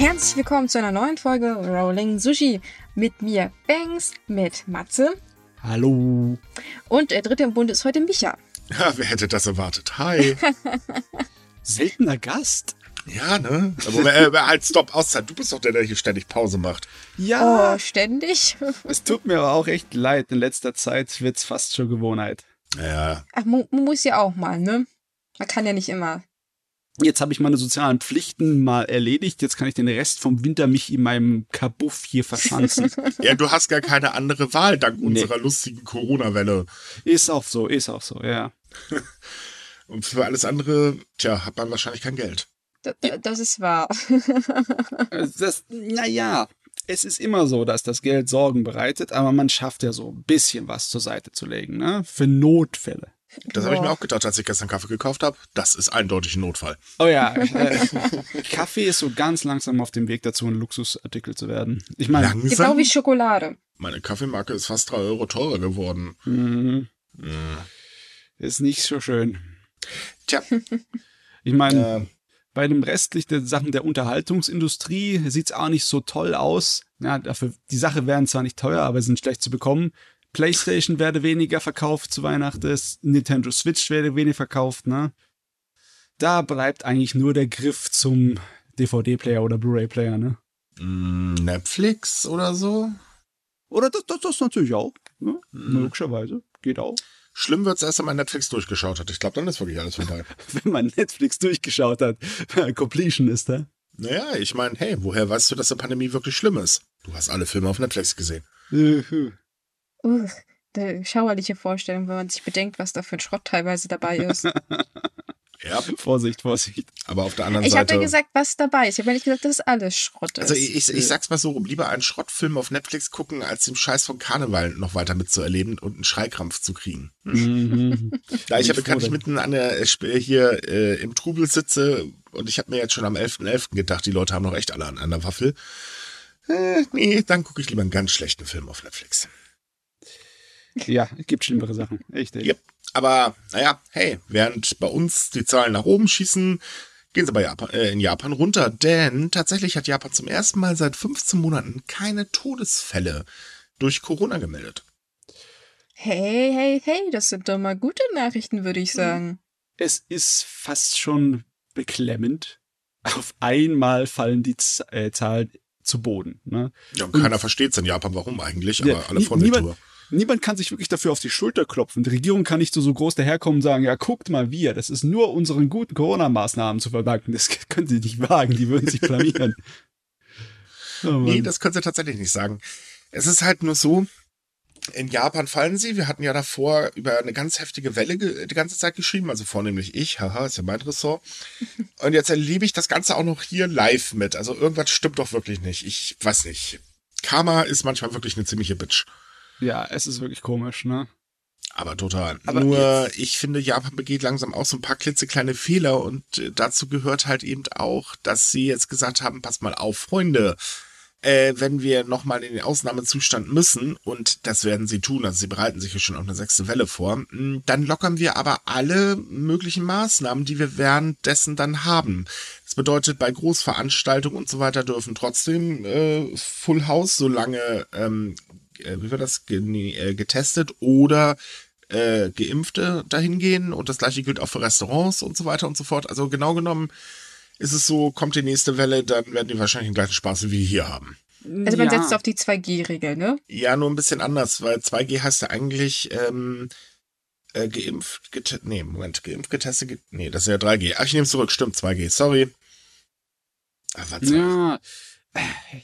Herzlich willkommen zu einer neuen Folge Rolling Sushi. Mit mir Banks, mit Matze. Hallo. Und der dritte im Bund ist heute Micha. Ja, wer hätte das erwartet? Hi. Seltener Gast. Ja, ne? Aber äh, halt, stopp, Auszeit. Du bist doch der, der hier ständig Pause macht. Ja. Oh, ständig? Es tut mir aber auch echt leid. In letzter Zeit wird's fast schon Gewohnheit. Ja. Ach, man muss ja auch mal, ne? Man kann ja nicht immer. Jetzt habe ich meine sozialen Pflichten mal erledigt. Jetzt kann ich den Rest vom Winter mich in meinem Kabuff hier verschanzen. Ja, du hast gar keine andere Wahl dank unserer lustigen Corona-Welle. ist auch so, ist auch so, ja. Und für alles andere, tja, hat man wahrscheinlich kein Geld. D das ist wahr. Das, naja, es ist immer so, dass das Geld Sorgen bereitet, aber man schafft ja so ein bisschen was zur Seite zu legen, ne? Für Notfälle. Das habe ich mir Boah. auch gedacht, als ich gestern Kaffee gekauft habe. Das ist eindeutig ein Notfall. Oh ja, äh, Kaffee ist so ganz langsam auf dem Weg dazu, ein Luxusartikel zu werden. Ich meine, Genau Langsam? wie Schokolade. Meine Kaffeemarke ist fast drei Euro teurer geworden. mhm, Hm. ist nicht so schön. Tja, Ich meine, äh, bei dem restlichen Sachen der Unterhaltungsindustrie sieht's auch nicht so toll aus. Ja, dafür, die Sachen wären zwar nicht teuer, aber sind schlecht zu bekommen. PlayStation werde weniger verkauft zu Weihnachten, Nintendo Switch werde weniger verkauft, ne? Da bleibt eigentlich nur der Griff zum DVD-Player oder Blu-ray-Player, ne? mh, Netflix oder so? Oder das, das, das natürlich auch, ne? Mhm. Logischerweise. Geht auch. Schlimm wird's erst, wenn man Netflix durchgeschaut hat. Ich glaube, dann ist wirklich alles vorbei. Wenn man Netflix durchgeschaut hat, Completion ist da. Naja, ich meine, hey, woher weißt du, dass die Pandemie wirklich schlimm ist? Du hast alle Filme auf Netflix gesehen. Uh, eine schauerliche Vorstellung, wenn man sich bedenkt, was da für ein Schrott teilweise dabei ist. Ja, Vorsicht, Vorsicht. aber auf der anderen Ich habe Seite. ja gesagt, was dabei ist. Ich habe ja nicht gesagt, dass alles Schrott ist. also ich, ich, ich sag's mal so rum, lieber einen Schrottfilm auf Netflix gucken, als den Scheiß von Karneval noch weiter mitzuerleben und einen Schreikrampf zu kriegen. Mhm. Da ich ja ich bekanntlich mitten an der äh, hier äh, im Trubel sitze und ich habe mir jetzt schon am 11.11. gedacht, die Leute haben noch echt alle an, an der Waffel. Äh, nee, dann gucke ich lieber einen ganz schlechten Film auf Netflix. Ja, es gibt schlimmere Sachen. Echt, ey. Yep. Aber naja, hey, während bei uns die Zahlen nach oben schießen, gehen sie bei Japan, äh, in Japan runter. Denn tatsächlich hat Japan zum ersten Mal seit 15 Monaten keine Todesfälle durch Corona gemeldet. hey, hey, hey, das sind doch mal gute Nachrichten, würde ich sagen. Es ist fast schon beklemmend. Auf einmal fallen die Z äh, Zahlen zu Boden. Ne? Ja, und keiner versteht's in Japan, warum eigentlich, aber Ja, alle freuen sich drüber. Niemand kann sich wirklich dafür auf die Schulter klopfen. Die Regierung kann nicht so, so groß daherkommen und sagen, ja, guckt mal wir, das ist nur unseren guten Corona-Maßnahmen zu verdanken. Das können sie nicht wagen, die würden sich blamieren. Oh. Nee, das können sie tatsächlich nicht sagen. Es ist halt nur so, in Japan fallen sie. Wir hatten ja davor über eine ganz heftige Welle die ganze Zeit geschrieben, also vornehmlich ich, haha, ist ja mein Ressort. Und jetzt erlebe ich das Ganze auch noch hier live mit. Also irgendwas stimmt doch wirklich nicht. Ich weiß nicht. Karma ist manchmal wirklich eine ziemliche Bitch. Ja, es ist wirklich komisch, ne? Aber total. Aber Nur, ich finde, Japan begeht langsam auch so ein paar klitzekleine Fehler und äh, dazu gehört halt eben auch, dass sie jetzt gesagt haben, pass mal auf, Freunde, äh, wenn wir nochmal in den Ausnahmezustand müssen, und das werden sie tun, also sie bereiten sich ja schon auf eine sechste Welle vor, mh, dann lockern wir aber alle möglichen Maßnahmen, die wir währenddessen dann haben. Das bedeutet, bei Großveranstaltungen und so weiter dürfen trotzdem äh, Full House, solange, ähm, äh, wie wird das, äh, getestet oder äh, Geimpfte dahin gehen und das gleiche gilt auch für Restaurants und so weiter und so fort. Also genau genommen ist es so, kommt die nächste Welle, dann werden die wahrscheinlich den gleichen Spaß wie wir hier haben. Also man ja. setzt auf die 2G-Regel, ne? Ja, nur ein bisschen anders, weil 2G heißt ja eigentlich ähm, äh, geimpft, getestet, nee, Moment, geimpft, getestet, ge nee, das ist ja 3G. Ach, ich nehme es zurück, stimmt, 2G, sorry. Ah, was Ja,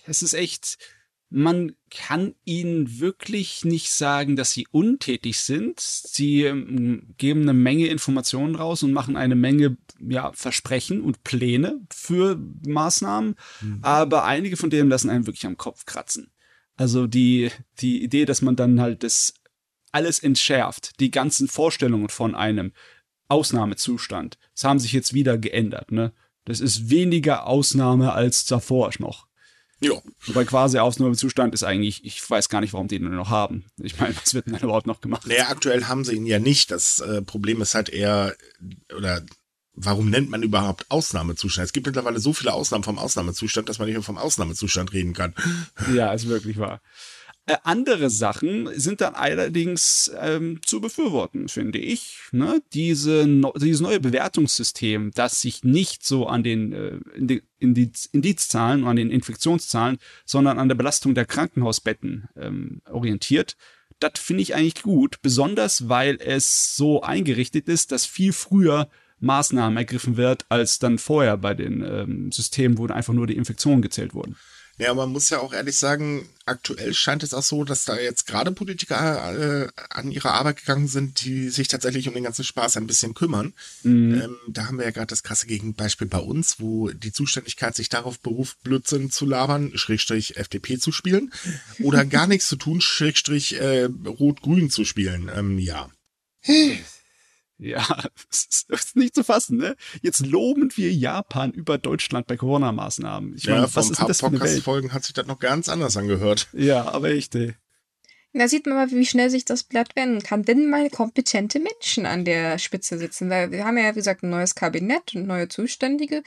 es ist echt, man kann ihnen wirklich nicht sagen, dass sie untätig sind. Sie ähm, geben eine Menge Informationen raus und machen eine Menge ja, Versprechen und Pläne für Maßnahmen, aber einige von denen lassen einen wirklich am Kopf kratzen. Also die, die Idee, dass man dann halt das alles entschärft, die ganzen Vorstellungen von einem Ausnahmezustand, das haben sich jetzt wieder geändert, ne? Das ist weniger Ausnahme als davor noch. Ja, Wobei quasi Ausnahmezustand ist eigentlich, ich weiß gar nicht, warum die den noch haben. Ich meine, was wird denn da überhaupt noch gemacht? naja, aktuell haben sie ihn ja nicht. Das äh, Problem ist halt eher, oder warum nennt man überhaupt Ausnahmezustand? Es gibt mittlerweile so viele Ausnahmen vom Ausnahmezustand, dass man nicht mehr vom Ausnahmezustand reden kann. Ja, ist wirklich wahr. Äh, andere Sachen sind dann allerdings ähm, zu befürworten, finde ich. Ne? Diese, no, dieses neue Bewertungssystem, das sich nicht so an den äh, Indiz, Indizzahlen, an den Infektionszahlen, sondern an der Belastung der Krankenhausbetten ähm, orientiert, das finde ich eigentlich gut, besonders weil es so eingerichtet ist, dass viel früher Maßnahmen ergriffen wird, als dann vorher bei den ähm, Systemen, wo einfach nur die Infektionen gezählt wurden. Ja, man muss ja auch ehrlich sagen, aktuell scheint es auch so, dass da jetzt gerade Politiker äh, an ihre Arbeit gegangen sind, die sich tatsächlich um den ganzen Spaß ein bisschen kümmern. Mhm. Ähm, da haben wir ja gerade das krasse Gegenbeispiel bei uns, wo die Zuständigkeit sich darauf beruft, Blödsinn zu labern, Schrägstrich FDP zu spielen oder gar nichts zu tun, Schrägstrich äh, Rot-Grün zu spielen. Ähm, ja. Ja, das ist nicht zu fassen, ne? Jetzt loben wir Japan über Deutschland bei Corona-Maßnahmen. Ich ja, meine, was ist das für eine Welt? Folgen hat sich das noch ganz anders angehört. Ja, aber echt, ey. Da sieht man mal, wie schnell sich das Blatt wenden kann, wenn mal kompetente Menschen an der Spitze sitzen. Weil wir haben ja, wie gesagt, ein neues Kabinett und neue Zuständige.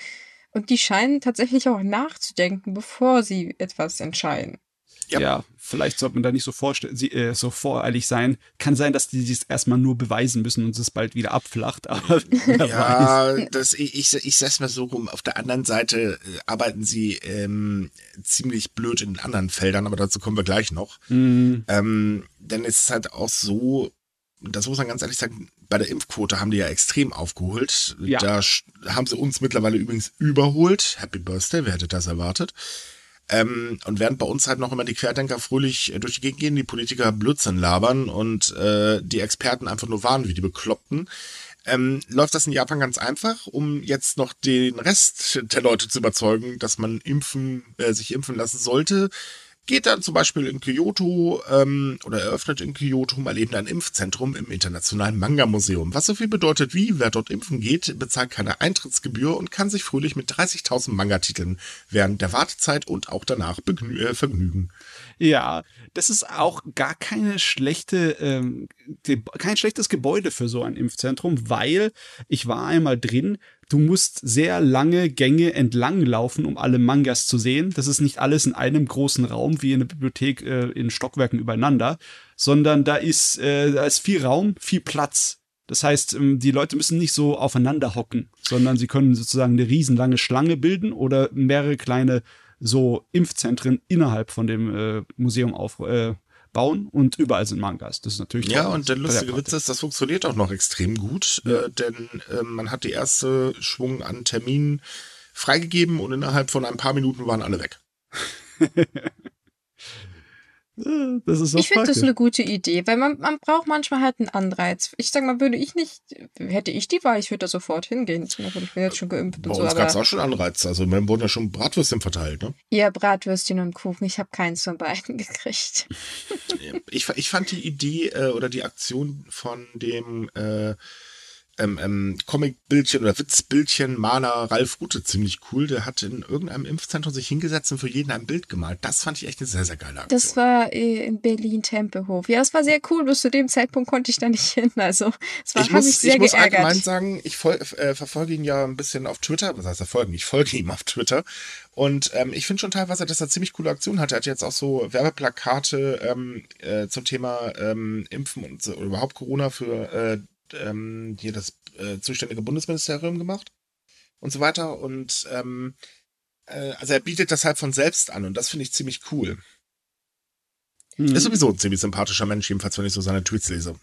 Und die scheinen tatsächlich auch nachzudenken, bevor sie etwas entscheiden. Ja. ja, vielleicht sollte man da nicht so, sie, äh, so voreilig sein. Kann sein, dass die sich erstmal nur beweisen müssen und es bald wieder abflacht. Aber ja, das, ich, ich, ich sag's mal so rum. Auf der anderen Seite äh, arbeiten sie ähm, ziemlich blöd in anderen Feldern, aber dazu kommen wir gleich noch. Mhm. Ähm, denn es ist halt auch so, das muss man ganz ehrlich sagen, bei der Impfquote haben die ja extrem aufgeholt. Ja. Da haben sie uns mittlerweile übrigens überholt. Happy Birthday, wer hätte das erwartet? Ähm, und während bei uns halt noch immer die Querdenker fröhlich äh, durch die Gegend gehen, die Politiker Blödsinn labern und äh, die Experten einfach nur warnen wie die Bekloppten, ähm, läuft das in Japan ganz einfach, um jetzt noch den Rest der Leute zu überzeugen, dass man impfen, äh, sich impfen lassen sollte geht dann zum Beispiel in Kyoto ähm, oder eröffnet in Kyoto mal eben ein Impfzentrum im Internationalen Manga-Museum. Was so viel bedeutet wie, wer dort impfen geht, bezahlt keine Eintrittsgebühr und kann sich fröhlich mit 30.000 Manga-Titeln während der Wartezeit und auch danach äh, vergnügen. Ja, das ist auch gar keine schlechte, ähm, kein schlechtes Gebäude für so ein Impfzentrum, weil ich war einmal drin, du musst sehr lange Gänge entlang laufen, um alle Mangas zu sehen. Das ist nicht alles in einem großen Raum wie in der Bibliothek äh, in Stockwerken übereinander, sondern da ist, äh, da ist viel Raum, viel Platz. Das heißt, ähm, die Leute müssen nicht so aufeinander hocken, sondern sie können sozusagen eine riesenlange Schlange bilden oder mehrere kleine so Impfzentren innerhalb von dem äh, Museum auf, äh, bauen und überall sind Mangas. Das ist natürlich Ja, und der lustige Witz ist, das funktioniert auch noch extrem gut, ja. äh, denn äh, man hat die erste Schwung an Terminen freigegeben und innerhalb von ein paar Minuten waren alle weg. Das ist ich finde das eine gute Idee, weil man, man braucht manchmal halt einen Anreiz. Ich sag mal, würde ich nicht, hätte ich die Wahl, ich würde da sofort hingehen. Ich bin jetzt schon geimpft Bei und so. Bei uns gab es auch schon Anreiz. Also, wir wurden ja schon Bratwürstchen verteilt, ne? Ja, Bratwürstchen und Kuchen. Ich habe keins von beiden gekriegt. ich, ich fand die Idee äh, oder die Aktion von dem äh, ähm, ähm, Comic-Bildchen oder Witzbildchen Maler Ralf Rute ziemlich cool. Der hat in irgendeinem Impfzentrum sich hingesetzt und für jeden ein Bild gemalt. Das fand ich echt eine sehr, sehr geile Aktion. Das war äh, in Berlin-Tempelhof. Ja, das war sehr cool. Bis zu dem Zeitpunkt konnte ich da nicht hin. Also, es war, ich muss, mich sehr ich muss geärgert. allgemein sagen, ich voll, äh, verfolge ihn ja ein bisschen auf Twitter. Was heißt verfolgen? Ich folge ihm auf Twitter. Und ähm, ich finde schon teilweise, dass er ziemlich coole Aktionen hat. Er hat jetzt auch so Werbeplakate ähm, äh, zum Thema ähm, Impfen und so, oder überhaupt Corona für äh, ähm, hier das äh, zuständige Bundesministerium gemacht und so weiter. Und ähm, äh, also er bietet das halt von selbst an und das finde ich ziemlich cool. Mhm. Ist sowieso ein ziemlich sympathischer Mensch, jedenfalls, wenn ich so seine Tweets lese.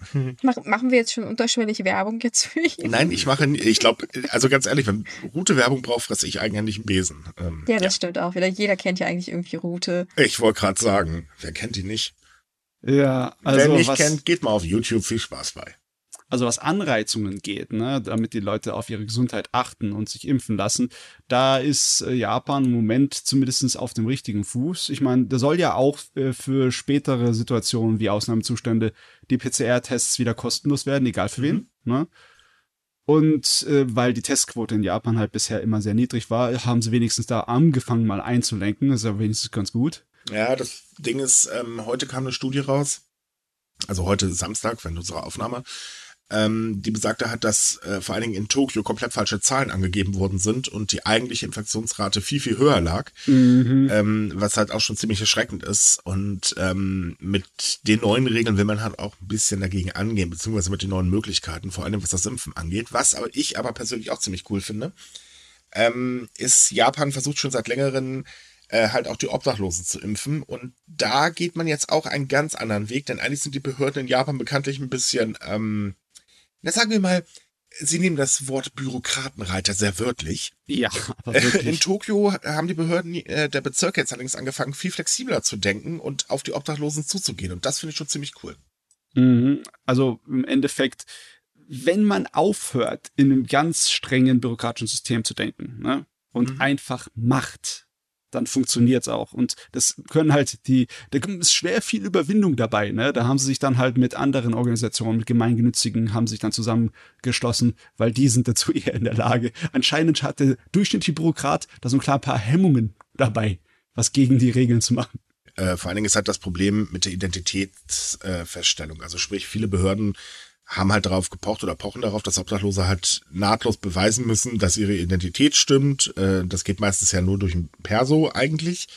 Mach, machen wir jetzt schon unterschwellige Werbung jetzt für ihn? Nein, ich mache, ich glaube, also ganz ehrlich, wenn Route Werbung braucht, fresse ich eigentlich einen Besen. Ähm, ja, das ja. stimmt auch wieder. Jeder kennt ja eigentlich irgendwie Route. Ich wollte gerade sagen, wer kennt die nicht? Ja, also. Wer nicht kennt, geht mal auf YouTube. Viel Spaß bei also was Anreizungen geht, ne, damit die Leute auf ihre Gesundheit achten und sich impfen lassen, da ist äh, Japan im Moment zumindest auf dem richtigen Fuß. Ich meine, da soll ja auch äh, für spätere Situationen wie Ausnahmezustände die PCR-Tests wieder kostenlos werden, egal für wen. Mhm. Ne? Und äh, weil die Testquote in Japan halt bisher immer sehr niedrig war, haben sie wenigstens da angefangen, mal einzulenken. Das ist ja wenigstens ganz gut. Ja, das Ding ist, ähm, heute kam eine Studie raus, also heute Samstag, wenn unsere Aufnahme, ähm, die besagte hat, dass äh, vor allen Dingen in Tokio komplett falsche Zahlen angegeben worden sind und die eigentliche Infektionsrate viel, viel höher lag, mhm. ähm, was halt auch schon ziemlich erschreckend ist. Und ähm, mit den neuen Regeln will man halt auch ein bisschen dagegen angehen, beziehungsweise mit den neuen Möglichkeiten, vor allem was das Impfen angeht. Was aber ich aber persönlich auch ziemlich cool finde, ähm, ist, Japan versucht schon seit längerem äh, halt auch die Obdachlosen zu impfen. Und da geht man jetzt auch einen ganz anderen Weg, denn eigentlich sind die Behörden in Japan bekanntlich ein bisschen ähm, na sagen wir mal, Sie nehmen das Wort Bürokratenreiter sehr wörtlich. Ja, aber wirklich. In Tokio haben die Behörden äh, der Bezirke jetzt allerdings angefangen, viel flexibler zu denken und auf die Obdachlosen zuzugehen. Und das finde ich schon ziemlich cool. Mhm. Also im Endeffekt, wenn man aufhört, in einem ganz strengen bürokratischen System zu denken ne, und mhm. einfach macht, dann funktioniert's auch. Und das können halt die, da ist schwer viel Überwindung dabei, ne? Da haben sie sich dann halt mit anderen Organisationen, mit Gemeingenützigen, haben sich dann zusammengeschlossen, weil die sind dazu eher in der Lage. Anscheinend hatte durchschnittliche Bürokrat da so ein klar paar Hemmungen dabei, was gegen die Regeln zu machen. Äh, vor allen Dingen ist halt das Problem mit der Identitätsfeststellung. Äh, also sprich, viele Behörden haben halt darauf gepocht oder pochen darauf, dass Obdachlose halt nahtlos beweisen müssen, dass ihre Identität stimmt. Äh, das geht meistens ja nur durch ein Perso eigentlich.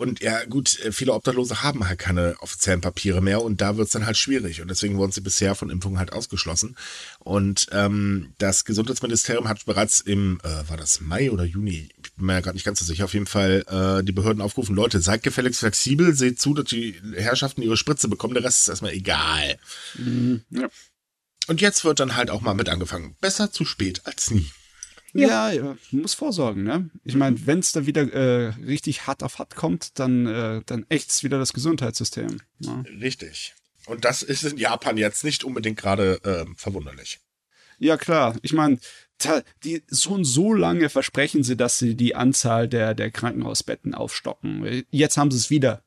Und ja, gut, äh, viele Obdachlose haben halt keine offiziellen Papiere mehr und da wird's dann halt schwierig. Und deswegen wurden sie bisher von Impfungen halt ausgeschlossen. Und ähm, das Gesundheitsministerium hat bereits im, äh, war das Mai oder Juni, ich bin mir ja gerade nicht ganz so sicher, auf jeden Fall äh, die Behörden aufgerufen, Leute, seid gefälligst flexibel, seht zu, dass die Herrschaften ihre Spritze bekommen, der Rest ist erstmal egal. Mhm, ja. Und jetzt wird dann halt auch mal mit angefangen. Besser zu spät als nie. Ja, ja, muss vorsorgen, ne? Ich meine, wenn es da wieder äh, richtig hart auf hart kommt, dann, äh, dann ächzt wieder das Gesundheitssystem. Ne? Richtig. Und das ist in Japan jetzt nicht unbedingt gerade äh, verwunderlich. Ja, klar. Ich meine, die so und so lange versprechen sie, dass sie die Anzahl der, der Krankenhausbetten aufstocken. Jetzt haben sie es wieder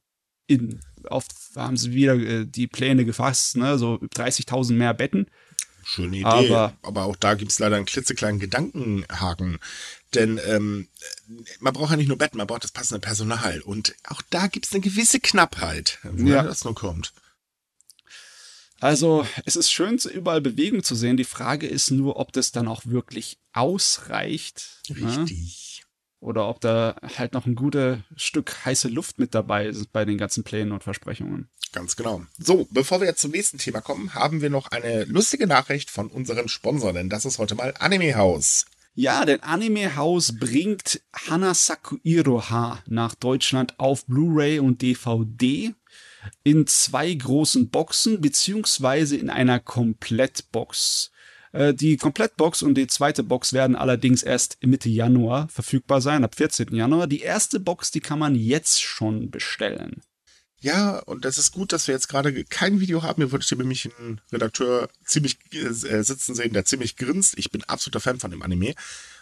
in, auf, haben sie wieder äh, die Pläne gefasst, ne? So 30.000 mehr Betten. Schöne Idee. Aber, aber auch da gibt es leider einen klitzekleinen Gedankenhaken. Denn ähm, man braucht ja nicht nur Betten, man braucht das passende Personal. Und auch da gibt es eine gewisse Knappheit, woher ja. das nur kommt. Also, es ist schön, überall Bewegung zu sehen. Die Frage ist nur, ob das dann auch wirklich ausreicht. Ne? Richtig. Ne? Oder ob da halt noch ein gutes Stück heiße Luft mit dabei ist bei den ganzen Plänen und Versprechungen. Ganz genau. So, bevor wir jetzt zum nächsten Thema kommen, haben wir noch eine lustige Nachricht von unserem Sponsor, denn das ist heute mal Anime House. Ja, denn Anime House bringt Hanasaku Iroha nach Deutschland auf Blu-ray und DVD in zwei großen Boxen beziehungsweise in einer Komplettbox. Äh, die Komplettbox und die zweite Box werden allerdings erst Mitte Januar verfügbar sein, ab 14. Januar. Die erste Box, die kann man jetzt schon bestellen. Ja, und das ist gut, dass wir jetzt gerade kein Video haben. Ihr würdet hier nämlich einen Redakteur ziemlich äh, sitzen sehen, der ziemlich grinst. Ich bin absoluter Fan von dem Anime.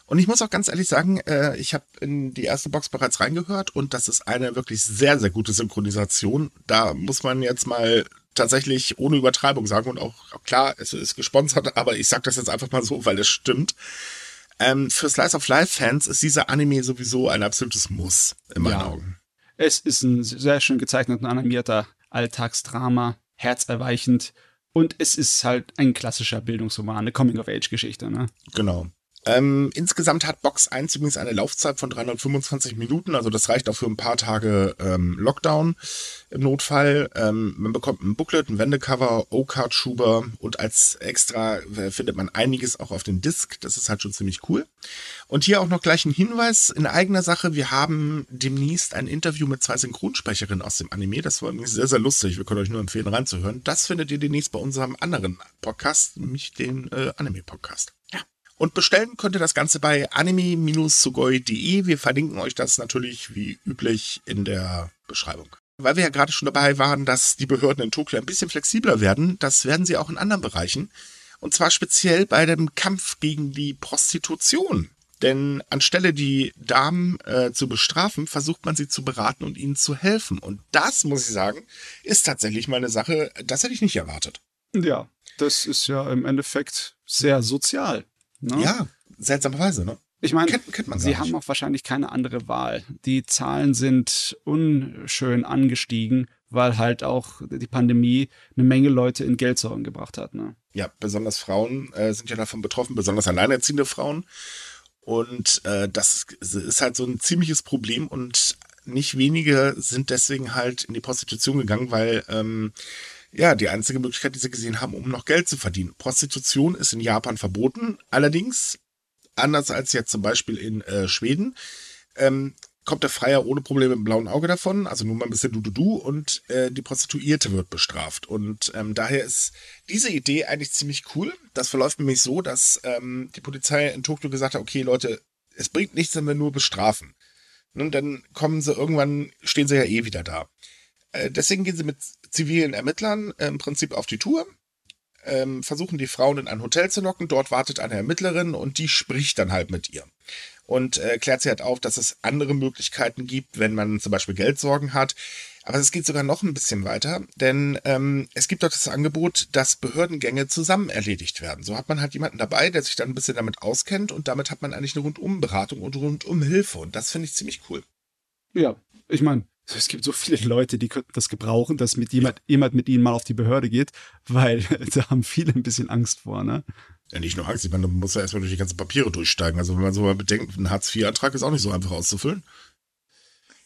Und ich muss auch ganz ehrlich sagen, äh, ich habe in die erste Box bereits reingehört und das ist eine wirklich sehr, sehr gute Synchronisation. Da muss man jetzt mal tatsächlich ohne Übertreibung sagen und auch, klar, es ist gesponsert, aber ich sage das jetzt einfach mal so, weil es stimmt. Ähm, für Slice of Life Fans ist dieser Anime sowieso ein absolutes Muss in meinen ja. Augen. Es ist ein sehr schön gezeichneter, animierter Alltagsdrama, herzerweichend und es ist halt ein klassischer Bildungsroman, eine Coming-of-Age-Geschichte. Ne? Genau. Ähm, insgesamt hat Box 1 übrigens eine Laufzeit von 325 Minuten, also das reicht auch für ein paar Tage ähm, Lockdown im Notfall. Ähm, man bekommt ein Booklet, ein Wendecover, O-Card-Schuber und als extra äh, findet man einiges auch auf den Disc. Das ist halt schon ziemlich cool. Und hier auch noch gleich ein Hinweis in eigener Sache. Wir haben demnächst ein Interview mit zwei Synchronsprecherinnen aus dem Anime. Das war übrigens sehr, sehr lustig. Wir können euch nur empfehlen, reinzuhören. Das findet ihr demnächst bei unserem anderen Podcast, nämlich den äh, Anime-Podcast. Und bestellen könnt ihr das Ganze bei anime-sugoi.de. Wir verlinken euch das natürlich wie üblich in der Beschreibung. Weil wir ja gerade schon dabei waren, dass die Behörden in Tokio ein bisschen flexibler werden, das werden sie auch in anderen Bereichen. Und zwar speziell bei dem Kampf gegen die Prostitution. Denn anstelle die Damen äh, zu bestrafen, versucht man sie zu beraten und ihnen zu helfen. Und das, muss ich sagen, ist tatsächlich mal eine Sache, das hätte ich nicht erwartet. Ja, das ist ja im Endeffekt sehr sozial. Ne? Ja, seltsamerweise, ne? Ich meine, sie haben auch wahrscheinlich keine andere Wahl. Die Zahlen sind unschön angestiegen, weil halt auch die Pandemie eine Menge Leute in Geldsorgen gebracht hat. Ne? Ja, besonders Frauen äh, sind ja davon betroffen, besonders alleinerziehende Frauen. Und äh, das ist halt so ein ziemliches Problem und nicht wenige sind deswegen halt in die Prostitution gegangen, weil ähm, ja, die einzige Möglichkeit, die sie gesehen haben, um noch Geld zu verdienen. Prostitution ist in Japan verboten. Allerdings anders als jetzt zum Beispiel in äh, Schweden, ähm, kommt der Freier ohne Probleme im blauen Auge davon, also nur mal ein bisschen du-du-du und äh, die Prostituierte wird bestraft. Und ähm, daher ist diese Idee eigentlich ziemlich cool. Das verläuft nämlich so, dass ähm, die Polizei in Tokio gesagt hat, okay Leute, es bringt nichts, wenn wir nur bestrafen. Und dann kommen sie irgendwann, stehen sie ja eh wieder da. Äh, deswegen gehen sie mit zivilen Ermittlern äh, im Prinzip auf die Tour ähm, versuchen die Frauen in ein Hotel zu locken. Dort wartet eine Ermittlerin und die spricht dann halt mit ihr. Und äh, klärt sie halt auf, dass es andere Möglichkeiten gibt, wenn man zum Beispiel Geldsorgen hat. Aber es geht sogar noch ein bisschen weiter, denn ähm, es gibt dort das Angebot, dass Behördengänge zusammen erledigt werden. So hat man halt jemanden dabei, der sich dann ein bisschen damit auskennt und damit hat man eigentlich eine Rundumberatung und Rundumhilfe. Und das finde ich ziemlich cool. Ja, ich meine, es gibt so viele Leute, die könnten das gebrauchen, dass mit jemand, ja. jemand mit ihnen mal auf die Behörde geht, weil da haben viele ein bisschen Angst vor, ne? Ja, nicht nur Angst, ich meine, man muss ja erstmal durch die ganzen Papiere durchsteigen. Also wenn man so mal bedenkt, ein Hartz-IV-Antrag ist auch nicht so einfach auszufüllen.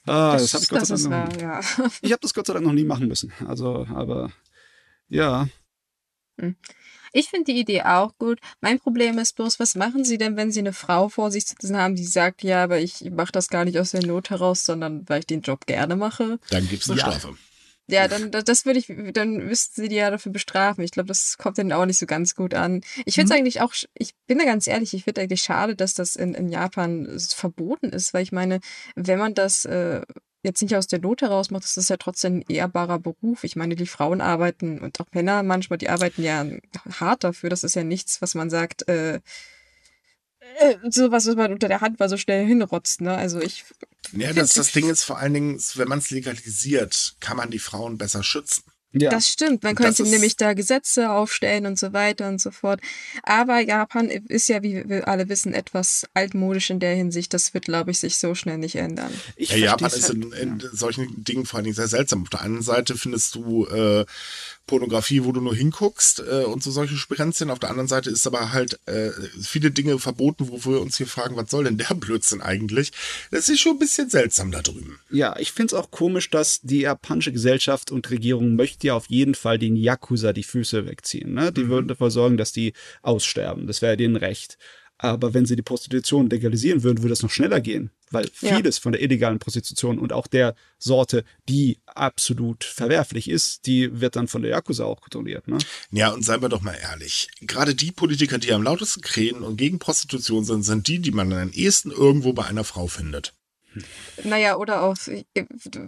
Ah, das, das habe ich Gott sei Dank noch, war, ja. Ich habe das Gott sei Dank noch nie machen müssen. Also, aber ja. Hm. Ich finde die Idee auch gut. Mein Problem ist bloß, was machen Sie denn, wenn Sie eine Frau vor sich sitzen haben, die sagt, ja, aber ich mache das gar nicht aus der Not heraus, sondern weil ich den Job gerne mache? Dann gibt es eine ja. Strafe. Ja, dann das würde ich, dann müssten sie die ja dafür bestrafen. Ich glaube, das kommt denen auch nicht so ganz gut an. Ich finde es mhm. eigentlich auch, ich bin da ganz ehrlich, ich finde eigentlich schade, dass das in, in Japan verboten ist, weil ich meine, wenn man das äh, jetzt nicht aus der Not heraus macht, ist das ja trotzdem ein ehrbarer Beruf. Ich meine, die Frauen arbeiten und auch Männer manchmal, die arbeiten ja hart dafür. Das ist ja nichts, was man sagt, äh, äh, sowas, was man unter der Hand mal so schnell hinrotzt, ne? Also ich. Ja, das, das Ding ist vor allen Dingen, wenn man es legalisiert, kann man die Frauen besser schützen. Ja. Das stimmt. Man könnte nämlich da Gesetze aufstellen und so weiter und so fort. Aber Japan ist ja, wie wir alle wissen, etwas altmodisch in der Hinsicht. Das wird, glaube ich, sich so schnell nicht ändern. Ich ja, Japan ist in, in ja. solchen Dingen vor allen Dingen sehr seltsam. Auf der einen Seite findest du äh, Pornografie, wo du nur hinguckst äh, und so solche Sprenzchen. Auf der anderen Seite ist aber halt äh, viele Dinge verboten, wo wir uns hier fragen, was soll denn der Blödsinn eigentlich? Das ist schon ein bisschen seltsam da drüben. Ja, ich finde es auch komisch, dass die japanische Gesellschaft und Regierung möchte ja auf jeden Fall den Yakuza die Füße wegziehen. Ne? Die mhm. würden dafür sorgen, dass die aussterben. Das wäre denen recht. Aber wenn sie die Prostitution legalisieren würden, würde es noch schneller gehen, weil vieles ja. von der illegalen Prostitution und auch der Sorte, die absolut verwerflich ist, die wird dann von der Yakuza auch kontrolliert. Ne? Ja, und seien wir doch mal ehrlich. Gerade die Politiker, die am lautesten krähen und gegen Prostitution sind, sind die, die man am ehesten irgendwo bei einer Frau findet. Naja, oder auch,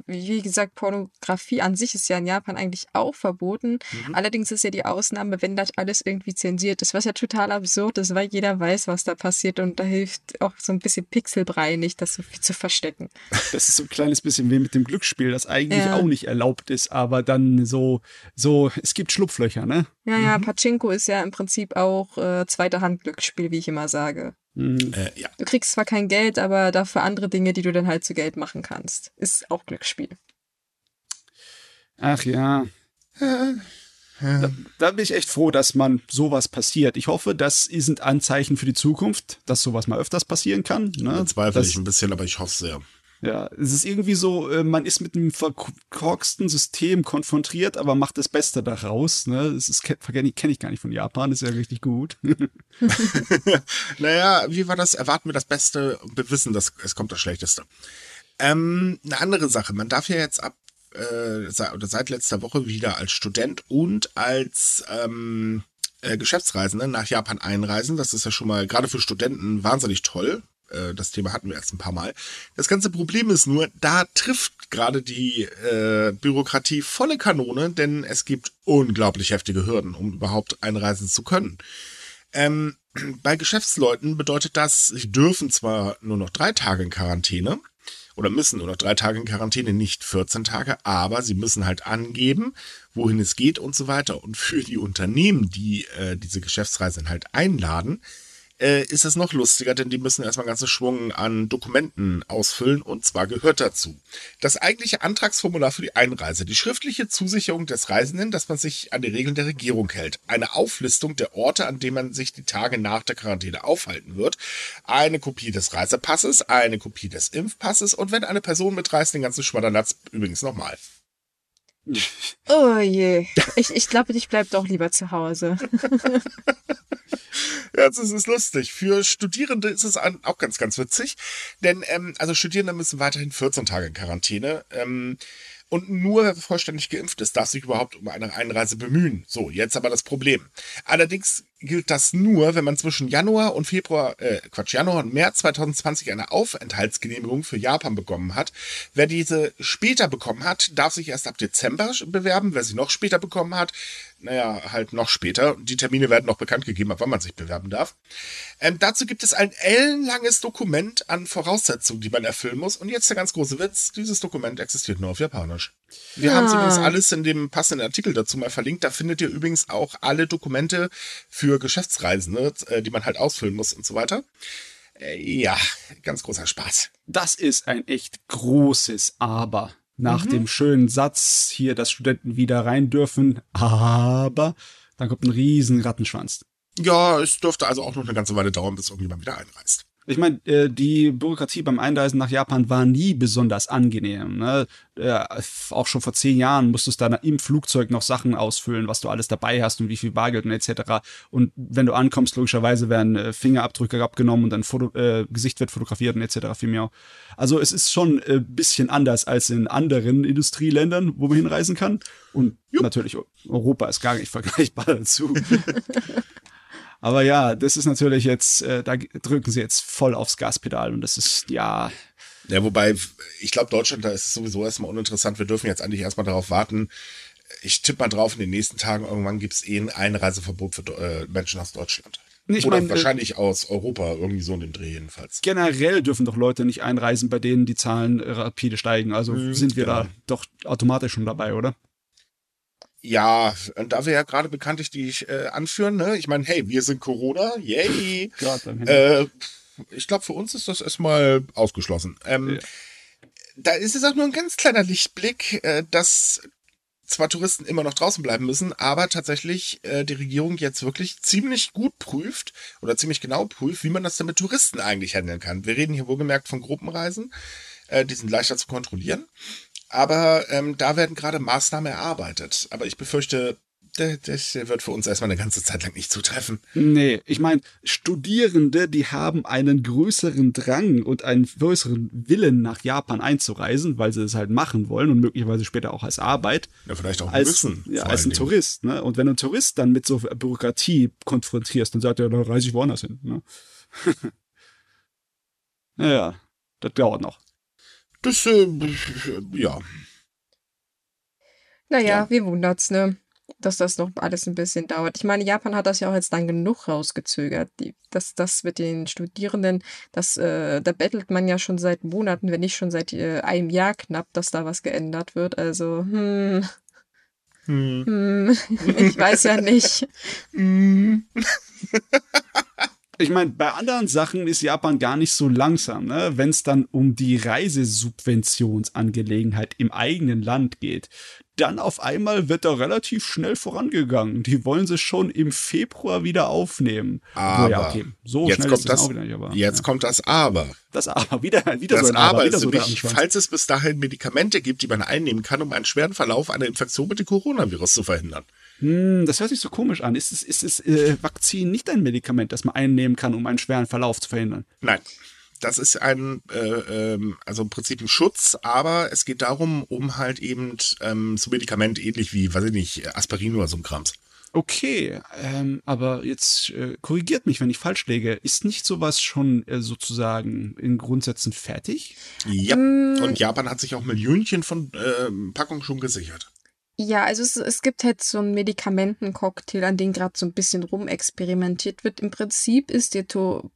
wie gesagt, Pornografie an sich ist ja in Japan eigentlich auch verboten. Mhm. Allerdings ist ja die Ausnahme, wenn das alles irgendwie zensiert ist, was ja total absurd ist, weil jeder weiß, was da passiert und da hilft auch so ein bisschen Pixelbrei nicht, das so viel zu verstecken. Das ist so ein kleines bisschen wie mit dem Glücksspiel, das eigentlich ja. auch nicht erlaubt ist, aber dann so, so, es gibt Schlupflöcher, ne? Ja, ja, mhm. Pachinko ist ja im Prinzip auch äh, zweite Hand Glücksspiel, wie ich immer sage. Mhm. Äh, ja. Du kriegst zwar kein Geld, aber dafür andere Dinge, die du dann halt zu Geld machen kannst. Ist auch Glücksspiel. Ach ja. Da, da, bin ich echt froh, dass man sowas passiert. Ich hoffe, das sind Anzeichen für die Zukunft, dass sowas mal öfters passieren kann. Ne? Da zweifle ich ein bisschen, aber ich hoffe sehr. Ja, es ist irgendwie so, äh, man ist mit einem verkorksten System konfrontiert, aber macht das Beste daraus. Ne? Das kenne kenn ich gar nicht von Japan, ist ja richtig gut. naja, wie war das? Erwarten wir das Beste und wir wissen, dass es kommt das Schlechteste. Ähm, eine andere Sache, man darf ja jetzt ab äh, seit, oder seit letzter Woche wieder als Student und als ähm, äh, Geschäftsreisende nach Japan einreisen. Das ist ja schon mal gerade für Studenten wahnsinnig toll. Äh, das Thema hatten wir erst ein paar Mal. Das ganze Problem ist nur, da trifft gerade die äh, Bürokratie volle Kanone, denn es gibt unglaublich heftige Hürden, um überhaupt einreisen zu können. Ähm, bei Geschäftsleuten bedeutet das, sie dürfen zwar nur noch drei Tage in Quarantäne oder müssen nur noch drei Tage in Quarantäne, nicht 14 Tage, aber sie müssen halt angeben, wohin es geht und so weiter. Und für die Unternehmen, die äh, diese Geschäftsreisen halt einladen, äh, ist es noch lustiger, denn die müssen erstmal ganzen Schwung an Dokumenten ausfüllen und zwar gehört dazu. Das eigentliche Antragsformular für die Einreise, die schriftliche Zusicherung des Reisenden, dass man sich an die Regeln der Regierung hält, eine Auflistung der Orte, an denen man sich die Tage nach der Quarantäne aufhalten wird, eine Kopie des Reisepasses, eine Kopie des Impfpasses und wenn eine Person mitreist, den ganzen Schmadernatz übrigens nochmal. Oh je. Ich, ich glaube, ich bleib doch lieber zu Hause. Ja, das ist lustig. Für Studierende ist es auch ganz, ganz witzig. Denn, ähm, also Studierende müssen weiterhin 14 Tage in Quarantäne. Ähm, und nur wer vollständig geimpft ist, darf sich überhaupt um eine Einreise bemühen. So, jetzt aber das Problem. Allerdings gilt das nur, wenn man zwischen Januar und Februar, äh, Quatsch, Januar und März 2020 eine Aufenthaltsgenehmigung für Japan bekommen hat. Wer diese später bekommen hat, darf sich erst ab Dezember bewerben. Wer sie noch später bekommen hat, naja, halt noch später. Die Termine werden noch bekannt gegeben, ab wann man sich bewerben darf. Ähm, dazu gibt es ein ellenlanges Dokument an Voraussetzungen, die man erfüllen muss. Und jetzt der ganz große Witz, dieses Dokument existiert nur auf Japanisch. Wir ja. haben es übrigens alles in dem passenden Artikel dazu mal verlinkt. Da findet ihr übrigens auch alle Dokumente für Geschäftsreisende, äh, die man halt ausfüllen muss und so weiter. Äh, ja, ganz großer Spaß. Das ist ein echt großes Aber nach mhm. dem schönen Satz hier, dass Studenten wieder rein dürfen, aber dann kommt ein riesen Rattenschwanz. Ja, es dürfte also auch noch eine ganze Weile dauern, bis irgendjemand wieder einreist. Ich meine, äh, die Bürokratie beim Einreisen nach Japan war nie besonders angenehm. Ne? Äh, auch schon vor zehn Jahren musstest du dann im Flugzeug noch Sachen ausfüllen, was du alles dabei hast und wie viel Bargeld und etc. Und wenn du ankommst, logischerweise werden äh, Fingerabdrücke abgenommen und dein Foto, äh, Gesicht wird fotografiert und etc. Viel mehr. Also es ist schon ein äh, bisschen anders als in anderen Industrieländern, wo man hinreisen kann. Und Jupp. natürlich Europa ist gar nicht vergleichbar dazu. Aber ja, das ist natürlich jetzt, äh, da drücken sie jetzt voll aufs Gaspedal und das ist, ja. Ja, wobei, ich glaube, Deutschland, da ist es sowieso erstmal uninteressant. Wir dürfen jetzt eigentlich erstmal darauf warten. Ich tippe mal drauf, in den nächsten Tagen irgendwann gibt es eh ein Einreiseverbot für äh, Menschen aus Deutschland. Ich Oder mein, wahrscheinlich aus Europa, irgendwie so in dem Dreh jedenfalls. Generell dürfen doch Leute nicht einreisen, bei denen die Zahlen rapide steigen. Also mhm, sind wir genau. da doch automatisch schon dabei, oder? Ja, und da wir ja gerade bekanntlich die äh, anführen, ne? Ich meine, hey, wir sind Corona, yay. äh, ich glaube, für uns ist das erstmal ausgeschlossen. Ähm, ja. Da ist es auch nur ein ganz kleiner Lichtblick, äh, dass zwar Touristen immer noch draußen bleiben müssen, aber tatsächlich äh, die Regierung jetzt wirklich ziemlich gut prüft oder ziemlich genau prüft, wie man das denn mit Touristen eigentlich handeln kann. Wir reden hier wohlgemerkt von Gruppenreisen, äh, die sind leichter zu kontrollieren. Aber ähm, da werden gerade Maßnahmen erarbeitet. Aber ich befürchte, das wird für uns erstmal eine ganze Zeit lang nicht zutreffen. Nee, ich meine, Studierende, die haben einen größeren Drang und einen größeren Willen, nach Japan einzureisen, weil sie es halt machen wollen und möglicherweise später auch als Arbeit. Ja, vielleicht auch als, müssen. Ja, als ein Dingen. Tourist. Ne? Und wenn du einen Tourist dann mit so Bürokratie konfrontierst, dann sagt er, dann reise ich woanders hin. Ne? naja, das dauert noch. Das, äh, ja. Naja, ja. wie wundert's, ne? Dass das noch alles ein bisschen dauert. Ich meine, Japan hat das ja auch jetzt dann genug rausgezögert. Die, das, das mit den Studierenden, das, äh, da bettelt man ja schon seit Monaten, wenn nicht schon seit äh, einem Jahr knapp, dass da was geändert wird. Also, hm. Hm. hm. Ich weiß ja nicht. hm. Ich meine, bei anderen Sachen ist Japan gar nicht so langsam, ne? wenn es dann um die Reisesubventionsangelegenheit im eigenen Land geht. Dann auf einmal wird da relativ schnell vorangegangen. Die wollen sie schon im Februar wieder aufnehmen. Aber ja, okay. so jetzt schnell kommt ist das, das auch wieder nicht. Aber, jetzt ja. kommt das Aber. Das Aber, wieder, wieder das so ein Aber. Aber ist so nämlich, falls es bis dahin Medikamente gibt, die man einnehmen kann, um einen schweren Verlauf einer Infektion mit dem Coronavirus zu verhindern. Hm, das hört sich so komisch an. Ist es, ist es äh, Vakzin nicht ein Medikament, das man einnehmen kann, um einen schweren Verlauf zu verhindern? Nein. Das ist ein, äh, ähm, also im Prinzip ein Schutz, aber es geht darum, um halt eben ähm, so Medikament ähnlich wie, weiß ich nicht, Aspirin oder so ein Krams. Okay, ähm, aber jetzt äh, korrigiert mich, wenn ich falsch lege. Ist nicht sowas schon äh, sozusagen in Grundsätzen fertig? Ja, mm. und Japan hat sich auch Millionchen von äh, Packungen schon gesichert. Ja, also es, es gibt halt so einen Medikamentencocktail, an dem gerade so ein bisschen rumexperimentiert wird. Im Prinzip ist der to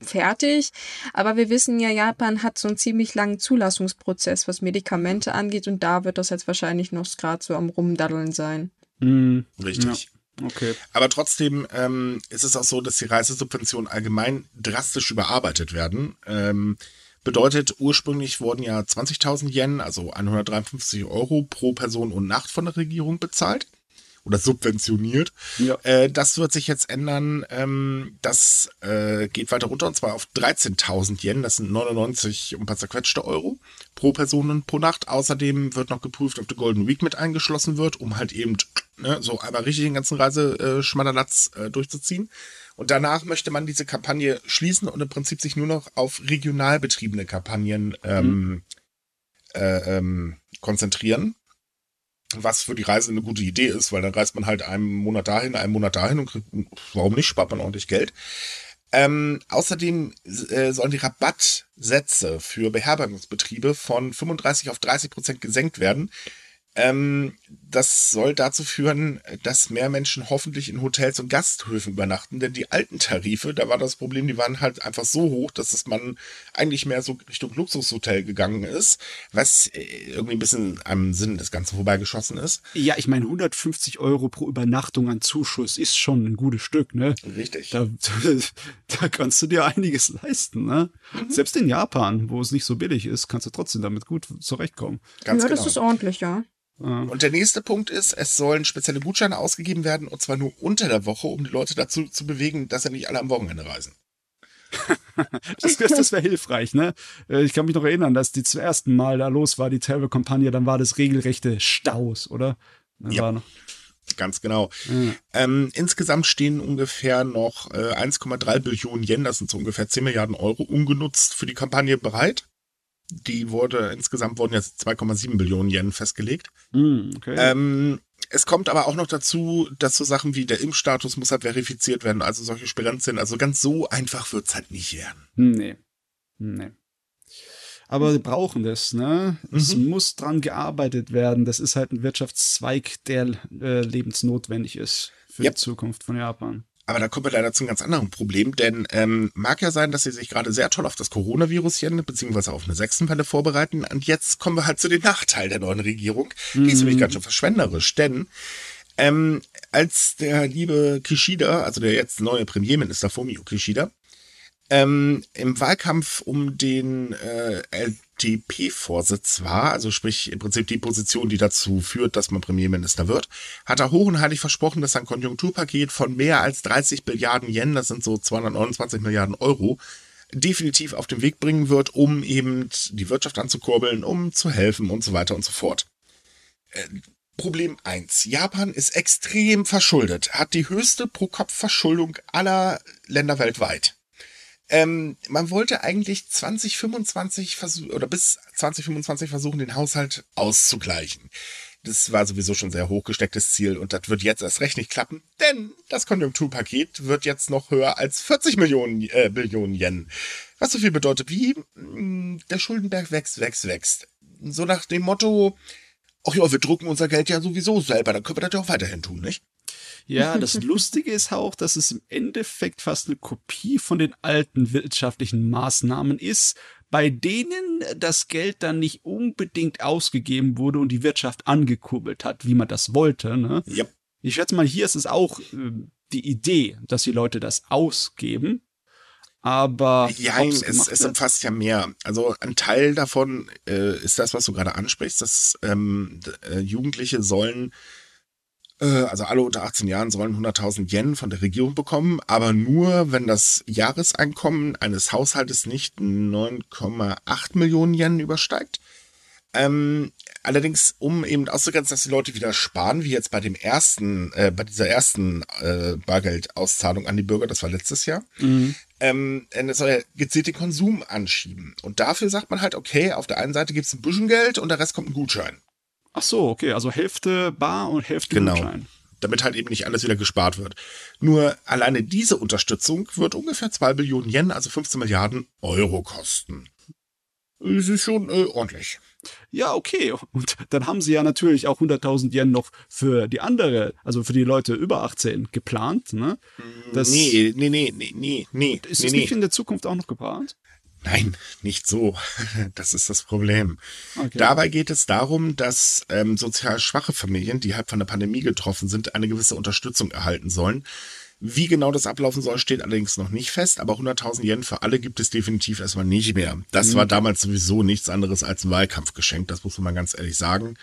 fertig, aber wir wissen ja, Japan hat so einen ziemlich langen Zulassungsprozess, was Medikamente angeht und da wird das jetzt wahrscheinlich noch gerade so am Rumdaddeln sein. Mhm. Richtig. Okay. Aber trotzdem ähm, ist es auch so, dass die Reisesubventionen allgemein drastisch überarbeitet werden. Ähm, bedeutet, ursprünglich wurden ja 20.000 Yen, also 153 Euro pro Person und Nacht von der Regierung bezahlt oder subventioniert. Ja. Äh, das wird sich jetzt ändern. Ähm, das äh, geht weiter runter und zwar auf 13.000 Yen. Das sind 99 und ein paar zerquetschte Euro pro Person und pro Nacht. Außerdem wird noch geprüft, ob die Golden Week mit eingeschlossen wird, um halt eben ne, so einmal richtig den ganzen Reiseschmadderlatz äh, durchzuziehen. Und danach möchte man diese Kampagne schließen und im Prinzip sich nur noch auf regional betriebene Kampagnen ähm, äh, ähm, konzentrieren. Was für die Reise eine gute Idee ist, weil dann reist man halt einen Monat dahin, einen Monat dahin und kriegt, warum nicht, spart man ordentlich Geld. Ähm, außerdem äh, sollen die Rabattsätze für Beherbergungsbetriebe von 35 auf 30 Prozent gesenkt werden. Ähm, das soll dazu führen, dass mehr Menschen hoffentlich in Hotels und Gasthöfen übernachten, denn die alten Tarife, da war das Problem, die waren halt einfach so hoch, dass es man eigentlich mehr so Richtung Luxushotel gegangen ist, was äh, irgendwie ein bisschen am Sinn des Ganzen vorbeigeschossen ist. Ja, ich meine, 150 Euro pro Übernachtung an Zuschuss ist schon ein gutes Stück, ne? Richtig. Da, da kannst du dir einiges leisten, ne? Mhm. Selbst in Japan, wo es nicht so billig ist, kannst du trotzdem damit gut zurechtkommen. Ganz ja, genau. das ist ordentlich, ja. Und der nächste Punkt ist, es sollen spezielle Gutscheine ausgegeben werden, und zwar nur unter der Woche, um die Leute dazu zu bewegen, dass sie nicht alle am Wochenende reisen. Das, wäre hilfreich, ne? Äh, Ich kann mich noch erinnern, dass die zum ersten Mal da los war, die Travel-Kampagne, dann war das regelrechte Staus, oder? Dann Ja. Ganz genau. Ja. Ähm, insgesamt stehen ungefähr noch äh, 1,3 Billionen Yen, das sind so ungefähr 10 Milliarden Euro, ungenutzt für die Kampagne bereit. Die wurde, insgesamt wurden jetzt 2,7 Billionen Yen festgelegt. Hm, okay. Ähm, es kommt aber auch noch dazu, dass so Sachen wie der Impfstatus muss halt verifiziert werden, also solche Sperenzien. Also ganz so einfach wird's halt nicht werden. Hm, Nee. Nee. Aber wir brauchen das, ne? Es muss dran gearbeitet werden. Das ist halt ein Wirtschaftszweig, der äh, lebensnotwendig ist für Yep. die Zukunft von Japan. Aber da kommen wir leider zu einem ganz anderen Problem, denn ähm, mag ja sein, dass sie sich gerade sehr toll auf das Coronavirus hier, beziehungsweise auf eine sechsten Welle vorbereiten. Und jetzt kommen wir halt zu den Nachteilen der neuen Regierung. Die ist nämlich ganz schön verschwenderisch, denn ähm, als der liebe Kishida, also der jetzt neue Premierminister Fumio Kishida, ähm, im Wahlkampf um den äh, LDP-Vorsitz war, also sprich im Prinzip die Position, die dazu führt, dass man Premierminister wird, hat er hoch und heilig versprochen, dass ein Konjunkturpaket von mehr als 30 Milliarden Yen, das sind so 229 Milliarden Euro, definitiv auf den Weg bringen wird, um eben die Wirtschaft anzukurbeln, um zu helfen und so weiter und so fort. Äh, Problem eins: Japan ist extrem verschuldet, hat die höchste Pro-Kopf-Verschuldung aller Länder weltweit. Ähm, man wollte eigentlich 2025 versuchen, oder bis 2025 versuchen, den Haushalt auszugleichen. Das war sowieso schon sehr hochgestecktes Ziel und das wird jetzt erst recht nicht klappen, denn das Konjunkturpaket wird jetzt noch höher als 40 Millionen, äh, Billionen Yen. Was so viel bedeutet wie, mh, der Schuldenberg wächst, wächst, wächst. So nach dem Motto, ach ja, wir drucken unser Geld ja sowieso selber, dann können wir das ja auch weiterhin tun, nicht? Ja, das Lustige ist auch, dass es im Endeffekt fast eine Kopie von den alten wirtschaftlichen Maßnahmen ist, bei denen das Geld dann nicht unbedingt ausgegeben wurde und die Wirtschaft angekurbelt hat, wie man das wollte. Ne? Ja. Ich schätze mal, hier ist es auch äh, die Idee, dass die Leute das ausgeben. Aber Ja, es, es umfasst ja mehr. Also ein Teil davon äh, ist das, was du gerade ansprichst, dass ähm, äh, Jugendliche sollen, also alle unter 18 Jahren sollen 100.000 Yen von der Regierung bekommen, aber nur, wenn das Jahreseinkommen eines Haushaltes nicht 9,8 Millionen Yen übersteigt. Ähm, allerdings, um eben auszugrenzen, dass die Leute wieder sparen, wie jetzt bei dem ersten, äh, bei dieser ersten äh, Bargeldauszahlung an die Bürger, das war letztes Jahr, Mhm. ähm, es soll ja gezielt den Konsum anschieben. Und dafür sagt man halt, okay, auf der einen Seite gibt es ein bisschen Geld und der Rest kommt ein Gutschein. Ach so, okay, also Hälfte bar und Hälfte Genau. Gutschein. Damit halt eben nicht alles wieder gespart wird. Nur alleine diese Unterstützung wird ungefähr 2 Billionen Yen, also 15 Milliarden Euro kosten. Das ist schon äh, ordentlich. Ja, okay. Und dann haben sie ja natürlich auch 100.000 Yen noch für die andere, also für die Leute über 18 geplant. Ne? Das nee, nee, nee, nee, nee, nee. ist nee, es nee. nicht in der Zukunft auch noch geplant? Nein, nicht so. Das ist das Problem. Okay. Dabei geht es darum, dass ähm, sozial schwache Familien, die halt von der Pandemie getroffen sind, eine gewisse Unterstützung erhalten sollen. Wie genau das ablaufen soll, steht allerdings noch nicht fest, aber 100.000 Yen für alle gibt es definitiv erstmal nicht mehr. Das war damals sowieso nichts anderes als ein Wahlkampfgeschenk, das muss man mal ganz ehrlich sagen.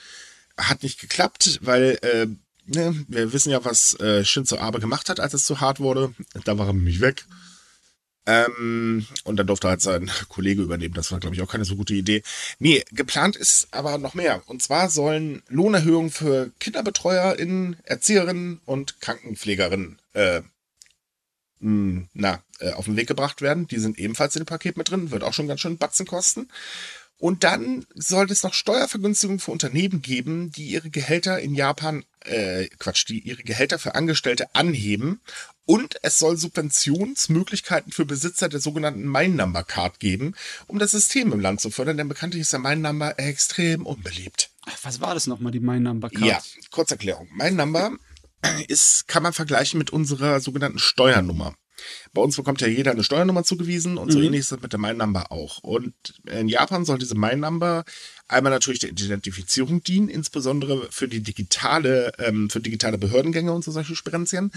Hat nicht geklappt, weil äh, ne, wir wissen ja, was äh, Shinzo Abe gemacht hat, als es zu hart wurde. Da war er nämlich weg. Ähm, und dann durfte halt sein Kollege übernehmen. Das war, glaube ich, auch keine so gute Idee. Nee, geplant ist aber noch mehr. Und zwar sollen Lohnerhöhungen für KinderbetreuerInnen, Erzieherinnen und Krankenpflegerinnen äh, mh, na, äh, auf den Weg gebracht werden. Die sind ebenfalls in dem Paket mit drin. Wird auch schon ganz schön Batzen kosten. Und dann sollte es noch Steuervergünstigungen für Unternehmen geben, die ihre Gehälter in Japan, äh, Quatsch, die ihre Gehälter für Angestellte anheben. Und es soll Subventionsmöglichkeiten für Besitzer der sogenannten Mine Number Card geben, um das System im Land zu fördern, denn bekanntlich ist der Mine Number extrem unbeliebt. Was war das nochmal, die My Number Card? Ja, Kurzerklärung. Mine Number ist, kann man vergleichen mit unserer sogenannten Steuernummer. Bei uns bekommt ja jeder eine Steuernummer zugewiesen und so Mhm. ähnlich ist das mit der My Number auch. Und in Japan soll diese My Number einmal natürlich der Identifizierung dienen, insbesondere für die digitale, ähm, für digitale Behördengänge und so solche Sperenzien.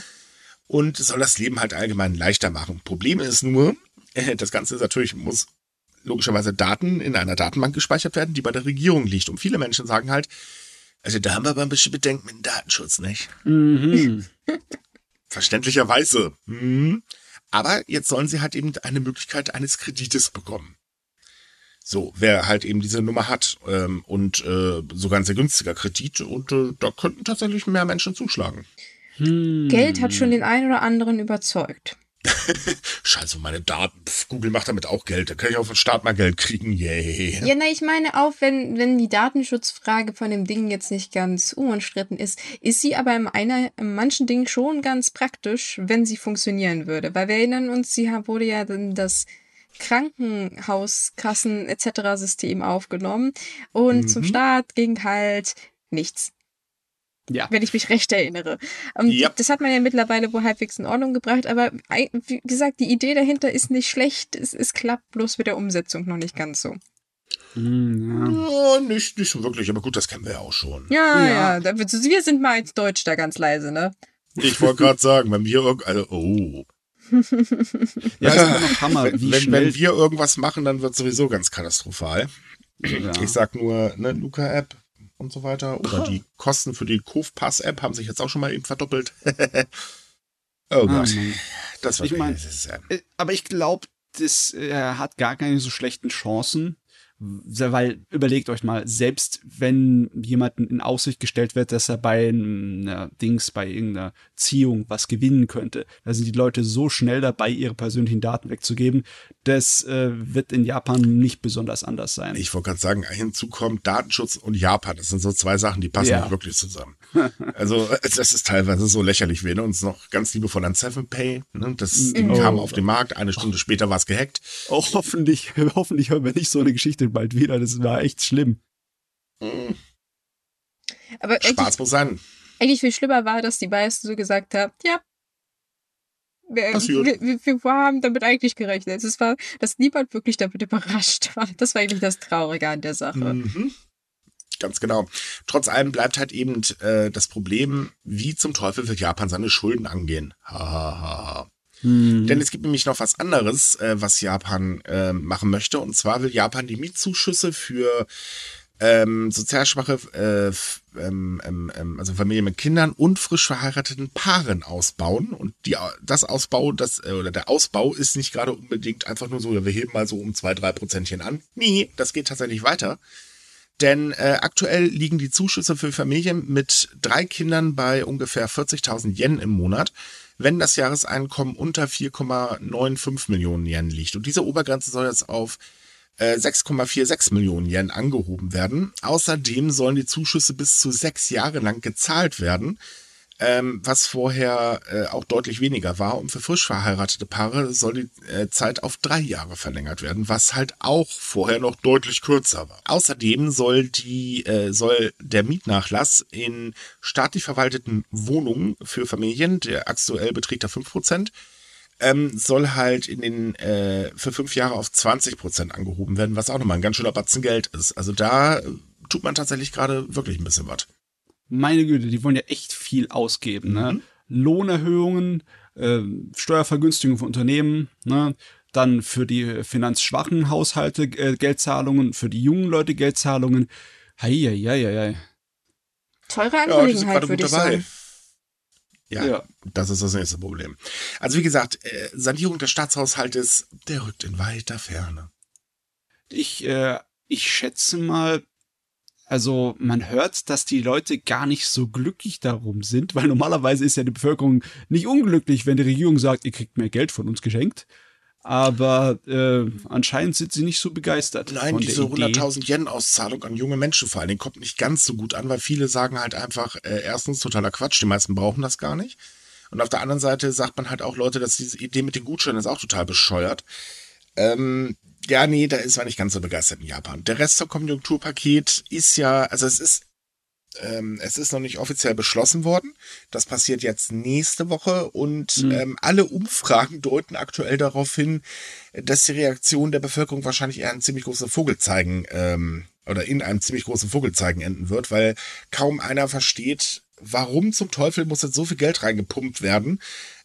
Und soll das Leben halt allgemein leichter machen. Problem ist nur, das Ganze ist natürlich, muss logischerweise Daten in einer Datenbank gespeichert werden, die bei der Regierung liegt. Und viele Menschen sagen halt, also da haben wir aber ein bisschen Bedenken mit dem Datenschutz, nicht? Mhm. Verständlicherweise. Hm. Aber jetzt sollen sie halt eben eine Möglichkeit eines Kredites bekommen. So, wer halt eben diese Nummer hat ähm, und äh, sogar ein sehr günstiger Kredit und äh, da könnten tatsächlich mehr Menschen zuschlagen. Hm. Geld hat schon den einen oder anderen überzeugt. Scheiße, meine Daten. Google macht damit auch Geld. Da kann ich auf den Start mal Geld kriegen. Yay. Ja, na, ich meine auch, wenn, wenn die Datenschutzfrage von dem Ding jetzt nicht ganz unumstritten ist, ist sie aber in, einer, in manchen Dingen schon ganz praktisch, wenn sie funktionieren würde. Weil wir erinnern uns, sie wurde ja dann das Krankenhauskassen etc. System aufgenommen und zum Mhm. Start ging halt nichts. Ja. wenn ich mich recht erinnere. Und Ja. Das hat man ja mittlerweile wohl halbwegs in Ordnung gebracht, aber wie gesagt, die Idee dahinter ist nicht schlecht. Es, es klappt bloß mit der Umsetzung noch nicht ganz so. Hm, ja. Ja, nicht, nicht so wirklich, aber gut, das kennen wir ja auch schon. Ja, Ja. ja, wir sind mal als Deutsch da ganz leise, ne? Ich wollte gerade sagen, wenn wir irgend, also, oh. ja, ist immer noch Hammer, wenn, wie wenn, schnell. wenn wir irgendwas machen, dann wird sowieso ganz katastrophal. ja. Ich sag nur, ne, Luca-App und so weiter. Oder die Kosten für die Kofpass-App haben sich jetzt auch schon mal eben verdoppelt. oh Ah, Gott. Mann. das war Ich mein- Äh, Aber ich glaube, das äh, hat gar keine so schlechten Chancen. Weil überlegt euch mal, selbst wenn jemanden in Aussicht gestellt wird, dass er bei einer Dings, bei irgendeiner Ziehung was gewinnen könnte, da sind die Leute so schnell dabei, ihre persönlichen Daten wegzugeben, das äh, wird in Japan nicht besonders anders sein. Ich wollte gerade sagen, hinzu kommt Datenschutz und Japan. Das sind so zwei Sachen, die passen Ja. nicht wirklich zusammen. Also, das ist teilweise so lächerlich. Wir erinnern uns noch ganz liebevoll an 7Pay. Ne? Das Ding Oh. kam auf den Markt, eine Stunde später war es gehackt. Auch hoffentlich, hoffentlich hören wir nicht so eine Geschichte bald wieder. Das war echt schlimm. Hm, Aber eigentlich, Spaß muss sein. eigentlich viel schlimmer war, dass die meisten so gesagt haben, ja, wir, wir, wir haben damit eigentlich gerechnet. Es war, dass niemand wirklich damit überrascht war. Das war eigentlich das Traurige an der Sache. Mhm. Ganz genau. Trotz allem bleibt halt eben äh, das Problem, wie zum Teufel wird Japan seine Schulden angehen. Ha, ha, ha, ha. Hm. Denn es gibt nämlich noch was anderes, äh, was Japan äh, machen möchte. Und zwar will Japan die Mietzuschüsse für ähm, sozial schwache, äh, ähm, ähm, ähm, also Familien mit Kindern und frisch verheirateten Paaren ausbauen. Und die, das Ausbau, das, äh, oder der Ausbau ist nicht gerade unbedingt einfach nur so, wir heben mal so um zwei, drei Prozentchen an. Nee, das geht tatsächlich weiter. Denn äh, aktuell liegen die Zuschüsse für Familien mit drei Kindern bei ungefähr 40.000 Yen im Monat, wenn das Jahreseinkommen unter 4,95 Millionen Yen liegt. Und diese Obergrenze soll jetzt auf äh, 6,46 Millionen Yen angehoben werden. Außerdem sollen die Zuschüsse bis zu sechs Jahre lang gezahlt werden, ähm, was vorher äh, auch deutlich weniger war. Und für frisch verheiratete Paare soll die äh, Zeit auf drei Jahre verlängert werden, was halt auch vorher noch deutlich kürzer war. Außerdem soll die äh, soll der Mietnachlass in staatlich verwalteten Wohnungen für Familien, der aktuell beträgt er 5%, ähm, soll halt in den äh, für fünf Jahre auf 20 Prozent angehoben werden, was auch nochmal ein ganz schöner Batzen Geld ist. Also da äh, tut man tatsächlich gerade wirklich ein bisschen was. Meine Güte, die wollen ja echt viel ausgeben. Ne? Mhm. Lohnerhöhungen, äh, Steuervergünstigung für Unternehmen, ne? dann für die finanzschwachen Haushalte äh, Geldzahlungen, für die jungen Leute Geldzahlungen. Heieieiei. Teure Ja, die sind Angelegenheit, gerade würde ich dabei. sagen. Ja, Ja. das ist das nächste Problem. Also wie gesagt, äh, Sanierung des Staatshaushaltes, der rückt in weiter Ferne. Ich, äh, ich schätze mal, also man hört, dass die Leute gar nicht so glücklich darum sind, weil normalerweise ist ja die Bevölkerung nicht unglücklich, wenn die Regierung sagt, ihr kriegt mehr Geld von uns geschenkt. Aber äh, anscheinend sind sie nicht so begeistert. Nein, diese der Idee. 100.000 Yen-Auszahlung an junge Menschen vor allen Dingen kommt nicht ganz so gut an, weil viele sagen halt einfach, äh, erstens totaler Quatsch, die meisten brauchen das gar nicht. Und auf der anderen Seite sagt man halt auch Leute, dass diese Idee mit den Gutscheinen ist auch total bescheuert. Ähm, ja, nee, da ist man nicht ganz so begeistert in Japan. Der Rest vom Konjunkturpaket ist ja, also es ist, ähm, es ist noch nicht offiziell beschlossen worden. Das passiert jetzt nächste Woche und Mhm. ähm, alle Umfragen deuten aktuell darauf hin, dass die Reaktion der Bevölkerung wahrscheinlich eher ein ziemlich großes Vogelzeigen ähm, oder in einem ziemlich großen Vogelzeigen enden wird, weil kaum einer versteht, warum zum Teufel muss jetzt so viel Geld reingepumpt werden.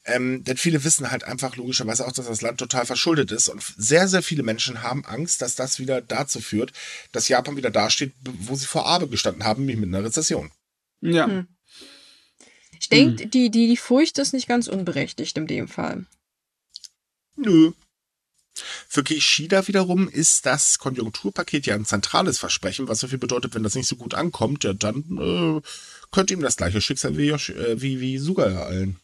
Ähm, denn viele wissen halt einfach logischerweise auch, dass das Land total verschuldet ist. Und sehr, sehr viele Menschen haben Angst, dass das wieder dazu führt, dass Japan wieder dasteht, wo sie vor Abe gestanden haben, nämlich mit einer Rezession. Ja. Hm. Ich denke, die, die, die Furcht ist nicht ganz unberechtigt in dem Fall. Nö. Für Kishida wiederum ist das Konjunkturpaket ja ein zentrales Versprechen, was so viel bedeutet, wenn das nicht so gut ankommt, ja, dann äh, könnte ihm das gleiche Schicksal wie, äh, wie, wie Suga ereilen.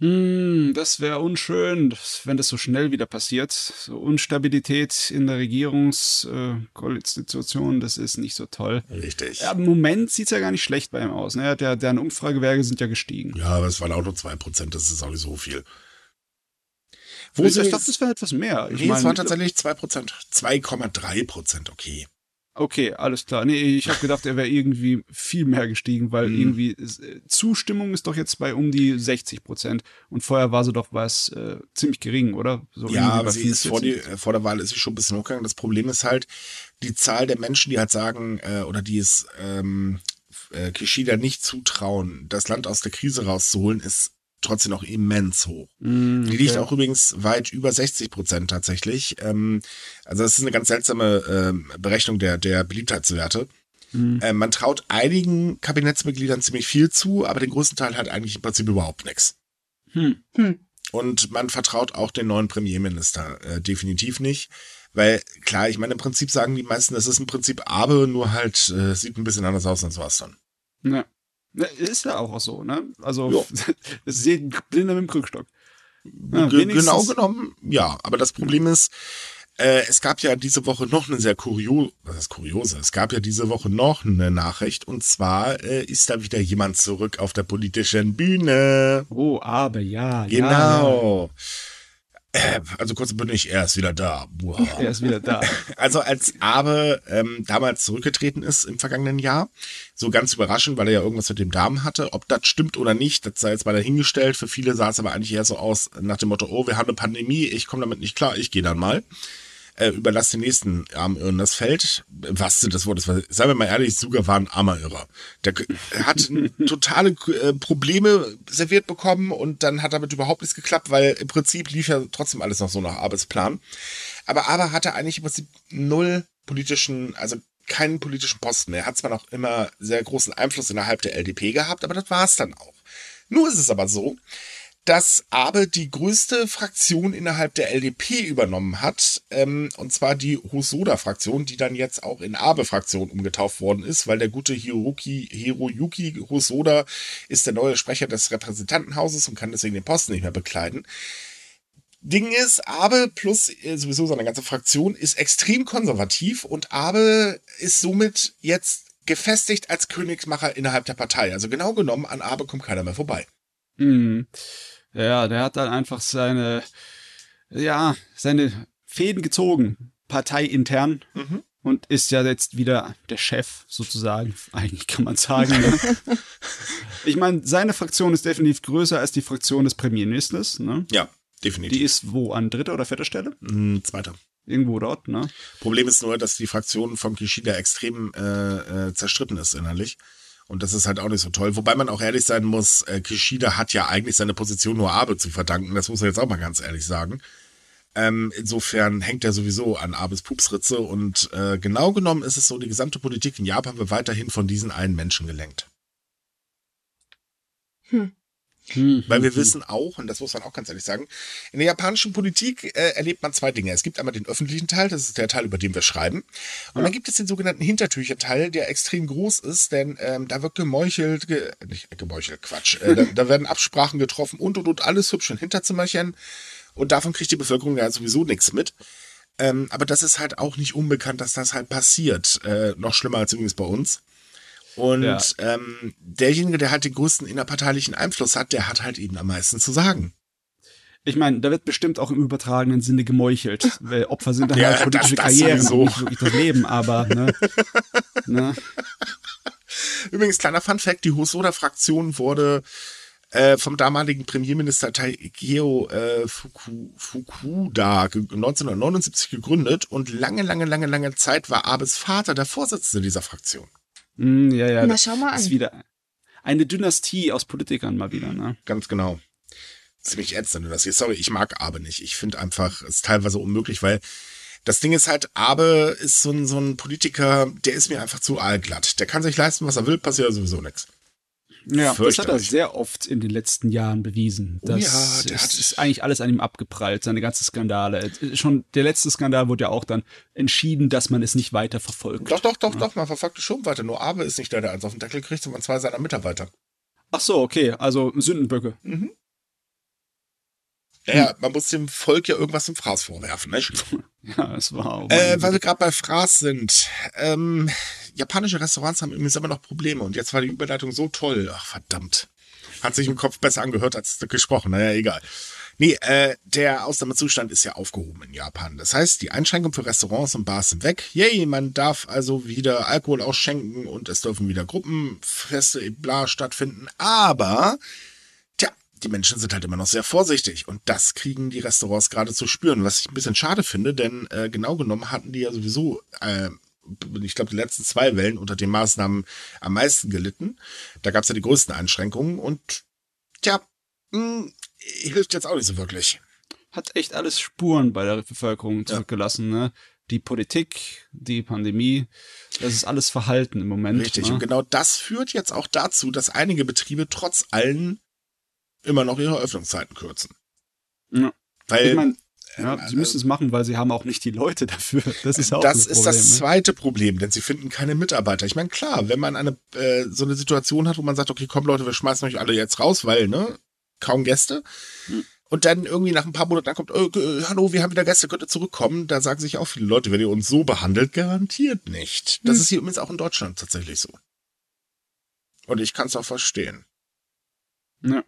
Hm, das wäre unschön, wenn das so schnell wieder passiert. So Unstabilität in der Regierungskonstitution, das ist nicht so toll. Richtig. Ja, Im Moment sieht's ja gar nicht schlecht bei ihm aus. Ne? Der, deren Umfragewerte sind ja gestiegen. Ja, aber es waren auch nur 2%, das ist auch nicht so viel. Wo ich dachte, das wäre etwas mehr. Ich nee, es mein, waren tatsächlich 2%. 2,3%, okay. Okay, alles klar. Nee, ich habe gedacht, er wäre irgendwie viel mehr gestiegen, weil Mhm. irgendwie äh, Zustimmung ist doch jetzt bei um die 60 Prozent und vorher war sie doch was äh, ziemlich gering, oder? So Ja, aber sie ist vor, die, 45. äh, vor der Wahl ist sie schon ein bisschen hochgegangen. Das Problem ist halt, die Zahl der Menschen, die halt sagen, äh, oder die es ähm, äh, Kishida nicht zutrauen, das Land aus der Krise rauszuholen, ist trotzdem noch immens hoch. Mm, Die liegt okay. auch übrigens weit über 60 Prozent tatsächlich. Ähm, also das ist eine ganz seltsame ähm, Berechnung der, der Beliebtheitswerte. Mhm. Ähm, man traut einigen Kabinettsmitgliedern ziemlich viel zu, aber den größten Teil hat eigentlich im Prinzip überhaupt nichts. Hm. Hm. Und man vertraut auch den neuen Premierminister äh, definitiv nicht. Weil, klar, ich meine, im Prinzip sagen die meisten, das ist im Prinzip Abe, nur halt äh, sieht ein bisschen anders aus, als war's dann. Ja. Ja, Ist ja auch so, ne? Also, Ja. es sieht blinder mit dem Krückstock. Ja, genau genommen, ja. Aber das Problem ist, äh, es gab ja diese Woche noch eine sehr kuriose, was ist kuriose? Es gab ja diese Woche noch eine Nachricht und zwar äh, ist da wieder jemand zurück auf der politischen Bühne. Oh, aber ja. Ja, Genau. Äh, also kurz und bündig, er ist wieder da. Ja. Er ist wieder da. Also als Abe ähm, damals zurückgetreten ist im vergangenen Jahr, so ganz überraschend, weil er ja irgendwas mit dem Darm hatte. Ob das stimmt oder nicht, das sei jetzt mal dahingestellt. Für viele sah es aber eigentlich eher so aus nach dem Motto, oh, wir haben eine Pandemie, ich komme damit nicht klar, ich gehe dann mal. Äh, überlass den nächsten armen Irren das Feld. Was sind das Wort? War, seien wir mal ehrlich, Suga war ein armer Irrer. Der hat totale äh, Probleme serviert bekommen und dann hat damit überhaupt nichts geklappt, weil im Prinzip lief ja trotzdem alles noch so nach Arbeitsplan. Aber Aber hatte eigentlich im Prinzip null politischen, also keinen politischen Posten mehr. Er hat zwar noch immer sehr großen Einfluss innerhalb der LDP gehabt, aber das war es dann auch. Nur ist es aber so, dass Abe die größte Fraktion innerhalb der LDP übernommen hat, ähm, und zwar die Hosoda-Fraktion, die dann jetzt auch in Abe-Fraktion umgetauft worden ist, weil der gute Hiroki, Hiroyuki Hosoda ist der neue Sprecher des Repräsentantenhauses und kann deswegen den Posten nicht mehr bekleiden. Ding ist, Abe plus äh, sowieso seine ganze Fraktion ist extrem konservativ und Abe ist somit jetzt gefestigt als Königsmacher innerhalb der Partei. Also genau genommen, an Abe kommt keiner mehr vorbei. Hm. Ja, der hat dann einfach seine, ja, seine Fäden gezogen, parteiintern. Mhm. Und ist ja jetzt wieder der Chef sozusagen, eigentlich kann man sagen. Ne? ich meine, seine Fraktion ist definitiv größer als die Fraktion des Premierministers. Ne? Ja, definitiv. Die ist wo? An dritter oder vierter Stelle? Mm, zweiter. Irgendwo dort, ne? Problem ist nur, dass die Fraktion von Kishida extrem äh, äh, zerstritten ist innerlich. Und das ist halt auch nicht so toll. Wobei man auch ehrlich sein muss, äh, Kishida hat ja eigentlich seine Position nur Abe zu verdanken. Das muss er jetzt auch mal ganz ehrlich sagen. Ähm, insofern hängt er sowieso an Abes Pupsritze. Und äh, genau genommen ist es so, die gesamte Politik in Japan wird weiterhin von diesen einen Menschen gelenkt. Hm. Hm, Weil wir hm, wissen auch, und das muss man auch ganz ehrlich sagen, in der japanischen Politik äh, erlebt man zwei Dinge. Es gibt einmal den öffentlichen Teil, das ist der Teil, über den wir schreiben. Und Ja. dann gibt es den sogenannten Hintertücher-Teil, der extrem groß ist, denn ähm, da wird gemeuchelt, ge nicht gemeuchelt, Quatsch. Äh, da, da werden Absprachen getroffen und und und alles hübsch in Hinterzimmerchen. Und davon kriegt die Bevölkerung ja sowieso nichts mit. Ähm, aber das ist halt auch nicht unbekannt, dass das halt passiert. Äh, noch schlimmer als übrigens bei uns. Und Ja. ähm, derjenige, der halt den größten innerparteilichen Einfluss hat, der hat halt eben am meisten zu sagen. Ich meine, da wird bestimmt auch im übertragenen Sinne gemeuchelt. Weil Opfer sind dann Ja, halt politische das- das Karrieren, sowieso. und nicht wirklich das Leben, aber ne, ne, Übrigens, kleiner Fun-Fact, die Hosoda-Fraktion wurde äh, vom damaligen Premierminister Taikeo äh, Fuku, Fukuda ge- 1979 gegründet und lange, lange, lange, lange Zeit war Abes Vater der Vorsitzende dieser Fraktion. Hm, ja, ja. Na, schau mal ist an. wieder eine Dynastie aus Politikern mal wieder, ne? Ganz genau. Ziemlich ätzend, das hier. Sorry, ich mag Abe nicht. Ich finde einfach, es ist teilweise unmöglich, weil das Ding ist halt, Abe ist so ein, so ein Politiker, der ist mir einfach zu aalglatt. Der kann sich leisten, was er will, passiert sowieso nichts. Ja, das hat er sehr oft in den letzten Jahren bewiesen. Oh Das ja, der ist, hat- ist eigentlich alles an ihm abgeprallt, seine ganzen Skandale. Schon der letzte Skandal wurde ja auch dann entschieden, dass man es nicht weiter verfolgt. Doch, doch, doch, doch, man verfolgt es schon weiter. Nur Abe ist nicht der, der eins auf den Deckel kriegt, sondern zwei seiner Mitarbeiter. Ach so, okay, also Sündenböcke. Ja, ja, man muss dem Volk ja irgendwas im Fraß vorwerfen, nicht? Ja, es war. auch Äh, weil wir gerade bei Fraß sind. Ähm, japanische Restaurants haben übrigens immer noch Probleme und jetzt war die Überleitung so toll. Ach, verdammt. Hat sich im Kopf besser angehört als gesprochen. Naja, egal. Nee, äh, der Ausnahmezustand ist ja aufgehoben in Japan. Das heißt, die Einschränkungen für Restaurants und Bars sind weg. Yay, man darf also wieder Alkohol ausschenken und es dürfen wieder Gruppenfeste, bla, stattfinden. Aber, tja, die Menschen sind halt immer noch sehr vorsichtig und das kriegen die Restaurants gerade zu spüren, was ich ein bisschen schade finde, denn äh, genau genommen hatten die ja sowieso, äh, ich glaube, die letzten zwei Wellen unter den Maßnahmen am meisten gelitten. Da gab es ja die größten Einschränkungen und tja, mh, hilft jetzt auch nicht so wirklich. Hat echt alles Spuren bei der Bevölkerung zurückgelassen, ne? Die Politik, die Pandemie, das ist alles Verhalten im Moment. Richtig. Ne? Und genau das führt jetzt auch dazu, dass einige Betriebe trotz allem immer noch ihre Öffnungszeiten kürzen. Ja. Weil Ich meine, ja, äh, sie müssen es machen, weil sie haben auch nicht die Leute dafür. Das ist auch das ein ist Problem, das ne? zweite Problem, denn sie finden keine Mitarbeiter. Ich meine, klar, wenn man eine äh, so eine Situation hat, wo man sagt, okay, komm Leute, wir schmeißen euch alle jetzt raus, weil, ne, kaum Gäste. Hm. Und dann irgendwie nach ein paar Monaten dann kommt, äh, hallo, wir haben wieder Gäste, könnt ihr zurückkommen? Da sagen sich auch viele Leute, wenn ihr uns so behandelt, garantiert nicht. Das Hm. ist hier übrigens auch in Deutschland tatsächlich so. Und ich kann es auch verstehen. Ja.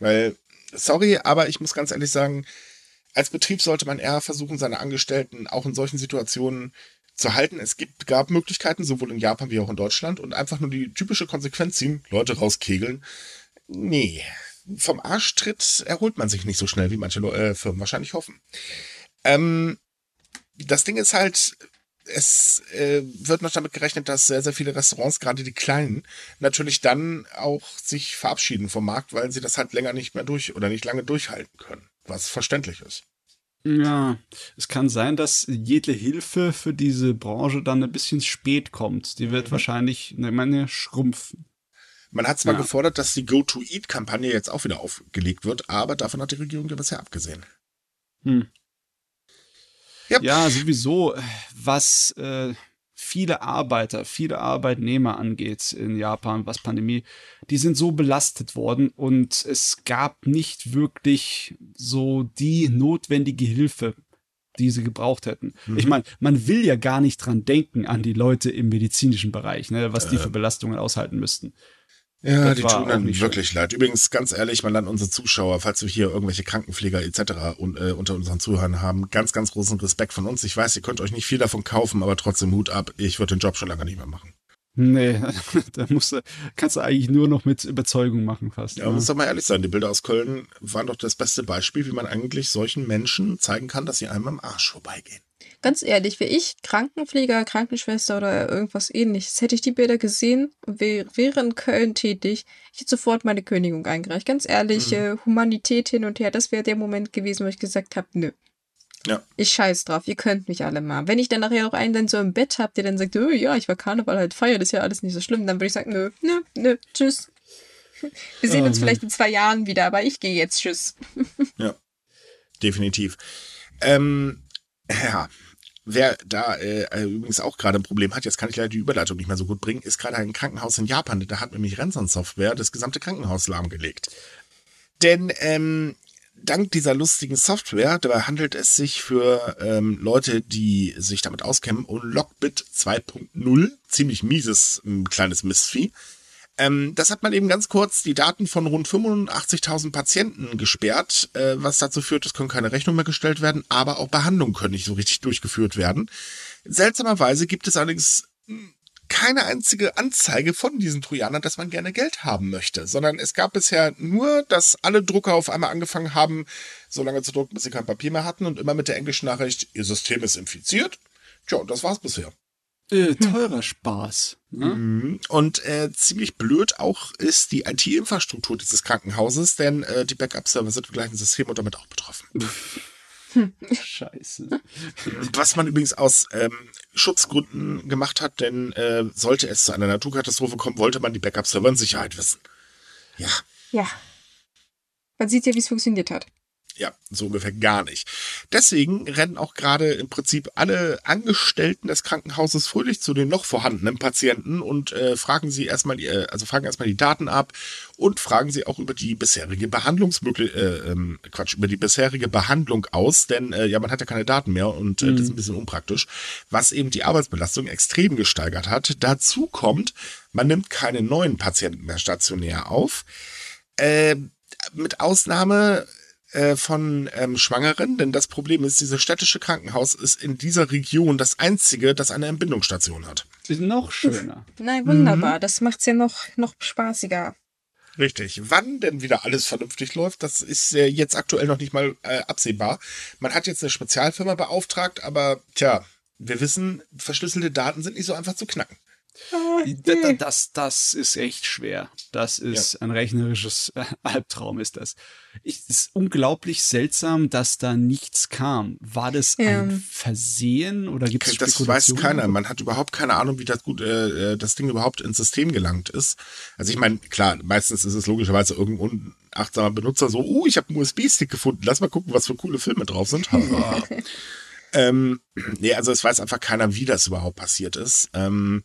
Weil, sorry, aber ich muss ganz ehrlich sagen, als Betrieb sollte man eher versuchen, seine Angestellten auch in solchen Situationen zu halten. Es gibt, gab Möglichkeiten, sowohl in Japan wie auch in Deutschland, und einfach nur die typische Konsequenz ziehen, Leute rauskegeln. Nee. Vom Arschtritt erholt man sich nicht so schnell, wie manche äh, Firmen wahrscheinlich hoffen. Ähm, das Ding ist halt, es äh, wird noch damit gerechnet, dass sehr, sehr viele Restaurants, gerade die kleinen, natürlich dann auch sich verabschieden vom Markt, weil sie das halt länger nicht mehr durch oder nicht lange durchhalten können. Was verständlich ist. Ja, es kann sein, dass jede Hilfe für diese Branche dann ein bisschen spät kommt. Die Mhm. wird wahrscheinlich, ne, meine, schrumpfen. Man hat zwar Ja. gefordert, dass die Go-to-Eat-Kampagne jetzt auch wieder aufgelegt wird, aber davon hat die Regierung ja bisher abgesehen. Hm. Yep. Ja, sowieso, was äh, viele Arbeiter, viele Arbeitnehmer angeht in Japan, was Pandemie, die sind so belastet worden und es gab nicht wirklich so die notwendige Hilfe, die sie gebraucht hätten. Mhm. Ich meine, man will ja gar nicht dran denken an die Leute im medizinischen Bereich, ne, was die für Belastungen aushalten müssten. Ja, Das die tun nicht wirklich leid. Übrigens, ganz ehrlich, mal an unsere Zuschauer, falls wir hier irgendwelche Krankenpfleger etc. Und, äh, unter unseren Zuhörern haben, ganz, ganz großen Respekt von uns. Ich weiß, ihr könnt euch nicht viel davon kaufen, aber trotzdem Hut ab. Ich würde den Job schon lange nicht mehr machen. Nee, da musst du, kannst du eigentlich nur noch mit Überzeugung machen fast. Ja, ne? muss doch mal ehrlich sein, die Bilder aus Köln waren doch das beste Beispiel, wie man eigentlich solchen Menschen zeigen kann, dass sie einem am Arsch vorbeigehen. Ganz ehrlich, wäre ich Krankenpfleger, Krankenschwester oder irgendwas ähnliches, hätte ich die Bilder gesehen und wäre in Köln tätig, ich hätte sofort meine Kündigung eingereicht. Ganz ehrlich, mhm. äh, Humanität hin und her, das wäre der Moment gewesen, wo ich gesagt habe, nö. Ja. Ich scheiß drauf, ihr könnt mich alle mal. Wenn ich dann nachher noch einen dann so im Bett habt, der dann sagt, oh, ja, ich war Karneval halt feiern, das ist ja alles nicht so schlimm, dann würde ich sagen, nö, nö, nö, tschüss. Wir sehen oh, uns vielleicht in zwei Jahren wieder, aber ich gehe jetzt, tschüss. ja, definitiv. Ähm, ja, Wer da äh, äh, übrigens auch gerade ein Problem hat, jetzt kann ich leider die Überleitung nicht mehr so gut bringen, ist gerade ein Krankenhaus in Japan. Da hat nämlich Ransom-Software das gesamte Krankenhaus lahmgelegt. Denn ähm, dank dieser lustigen Software, dabei handelt es sich für ähm, Leute, die sich damit auskennen, um Lockbit 2.0, ziemlich mieses ähm, kleines Mistvieh. Ähm, das hat man eben ganz kurz die Daten von rund 85.000 Patienten gesperrt, äh, was dazu führt, es können keine Rechnungen mehr gestellt werden, aber auch Behandlungen können nicht so richtig durchgeführt werden. Seltsamerweise gibt es allerdings hm, keine einzige Anzeige von diesen Trojanern, dass man gerne Geld haben möchte, sondern es gab bisher nur, dass alle Drucker auf einmal angefangen haben, so lange zu drucken, bis sie kein Papier mehr hatten und immer mit der englischen Nachricht, ihr System ist infiziert. Tja, das war's bisher. Äh, teurer Spaß. Ne? Mhm. Und äh, ziemlich blöd auch ist die IT-Infrastruktur dieses Krankenhauses, denn äh, die Backup-Server sind im gleichen System und damit auch betroffen. Scheiße. Was man übrigens aus ähm, Schutzgründen gemacht hat, denn äh, sollte es zu einer Naturkatastrophe kommen, wollte man die Backup-Server in Sicherheit wissen. Ja. Ja. Man sieht ja, wie es funktioniert hat. Ja, so ungefähr gar nicht. Deswegen rennen auch gerade im Prinzip alle Angestellten des Krankenhauses fröhlich zu den noch vorhandenen Patienten und äh, fragen sie erstmal, äh, also fragen erstmal die Daten ab und fragen sie auch über die bisherige Behandlungsmöglichkeit, äh, ähm, Quatsch, über die bisherige Behandlung aus, denn äh, ja, man hat ja keine Daten mehr und äh, mhm. das ist ein bisschen unpraktisch, was eben die Arbeitsbelastung extrem gesteigert hat. Dazu kommt, man nimmt keine neuen Patienten mehr stationär auf. Äh, mit Ausnahme äh, von ähm, Schwangeren, denn das Problem ist, dieses städtische Krankenhaus ist in dieser Region das einzige, das eine Entbindungsstation hat. Ist noch schöner. Nein, wunderbar. Mhm. Das macht's ja noch, noch spaßiger. Richtig. Wann denn wieder alles vernünftig läuft, das ist äh, jetzt aktuell noch nicht mal äh, absehbar. Man hat jetzt eine Spezialfirma beauftragt, aber tja, wir wissen, verschlüsselte Daten sind nicht so einfach zu knacken. Das, das, das ist echt schwer. Das ist ja. ein rechnerisches Albtraum, ist das. Es ist unglaublich seltsam, dass da nichts kam. War das ja. ein Versehen oder gibt es Das weiß keiner. Man hat überhaupt keine Ahnung, wie das gut, äh, äh, das Ding überhaupt ins System gelangt ist. Also ich meine, klar, meistens ist es logischerweise irgendein unachtsamer Benutzer so, oh, ich habe einen USB-Stick gefunden, lass mal gucken, was für coole Filme drauf sind. ähm, nee, also es weiß einfach keiner, wie das überhaupt passiert ist. Ähm,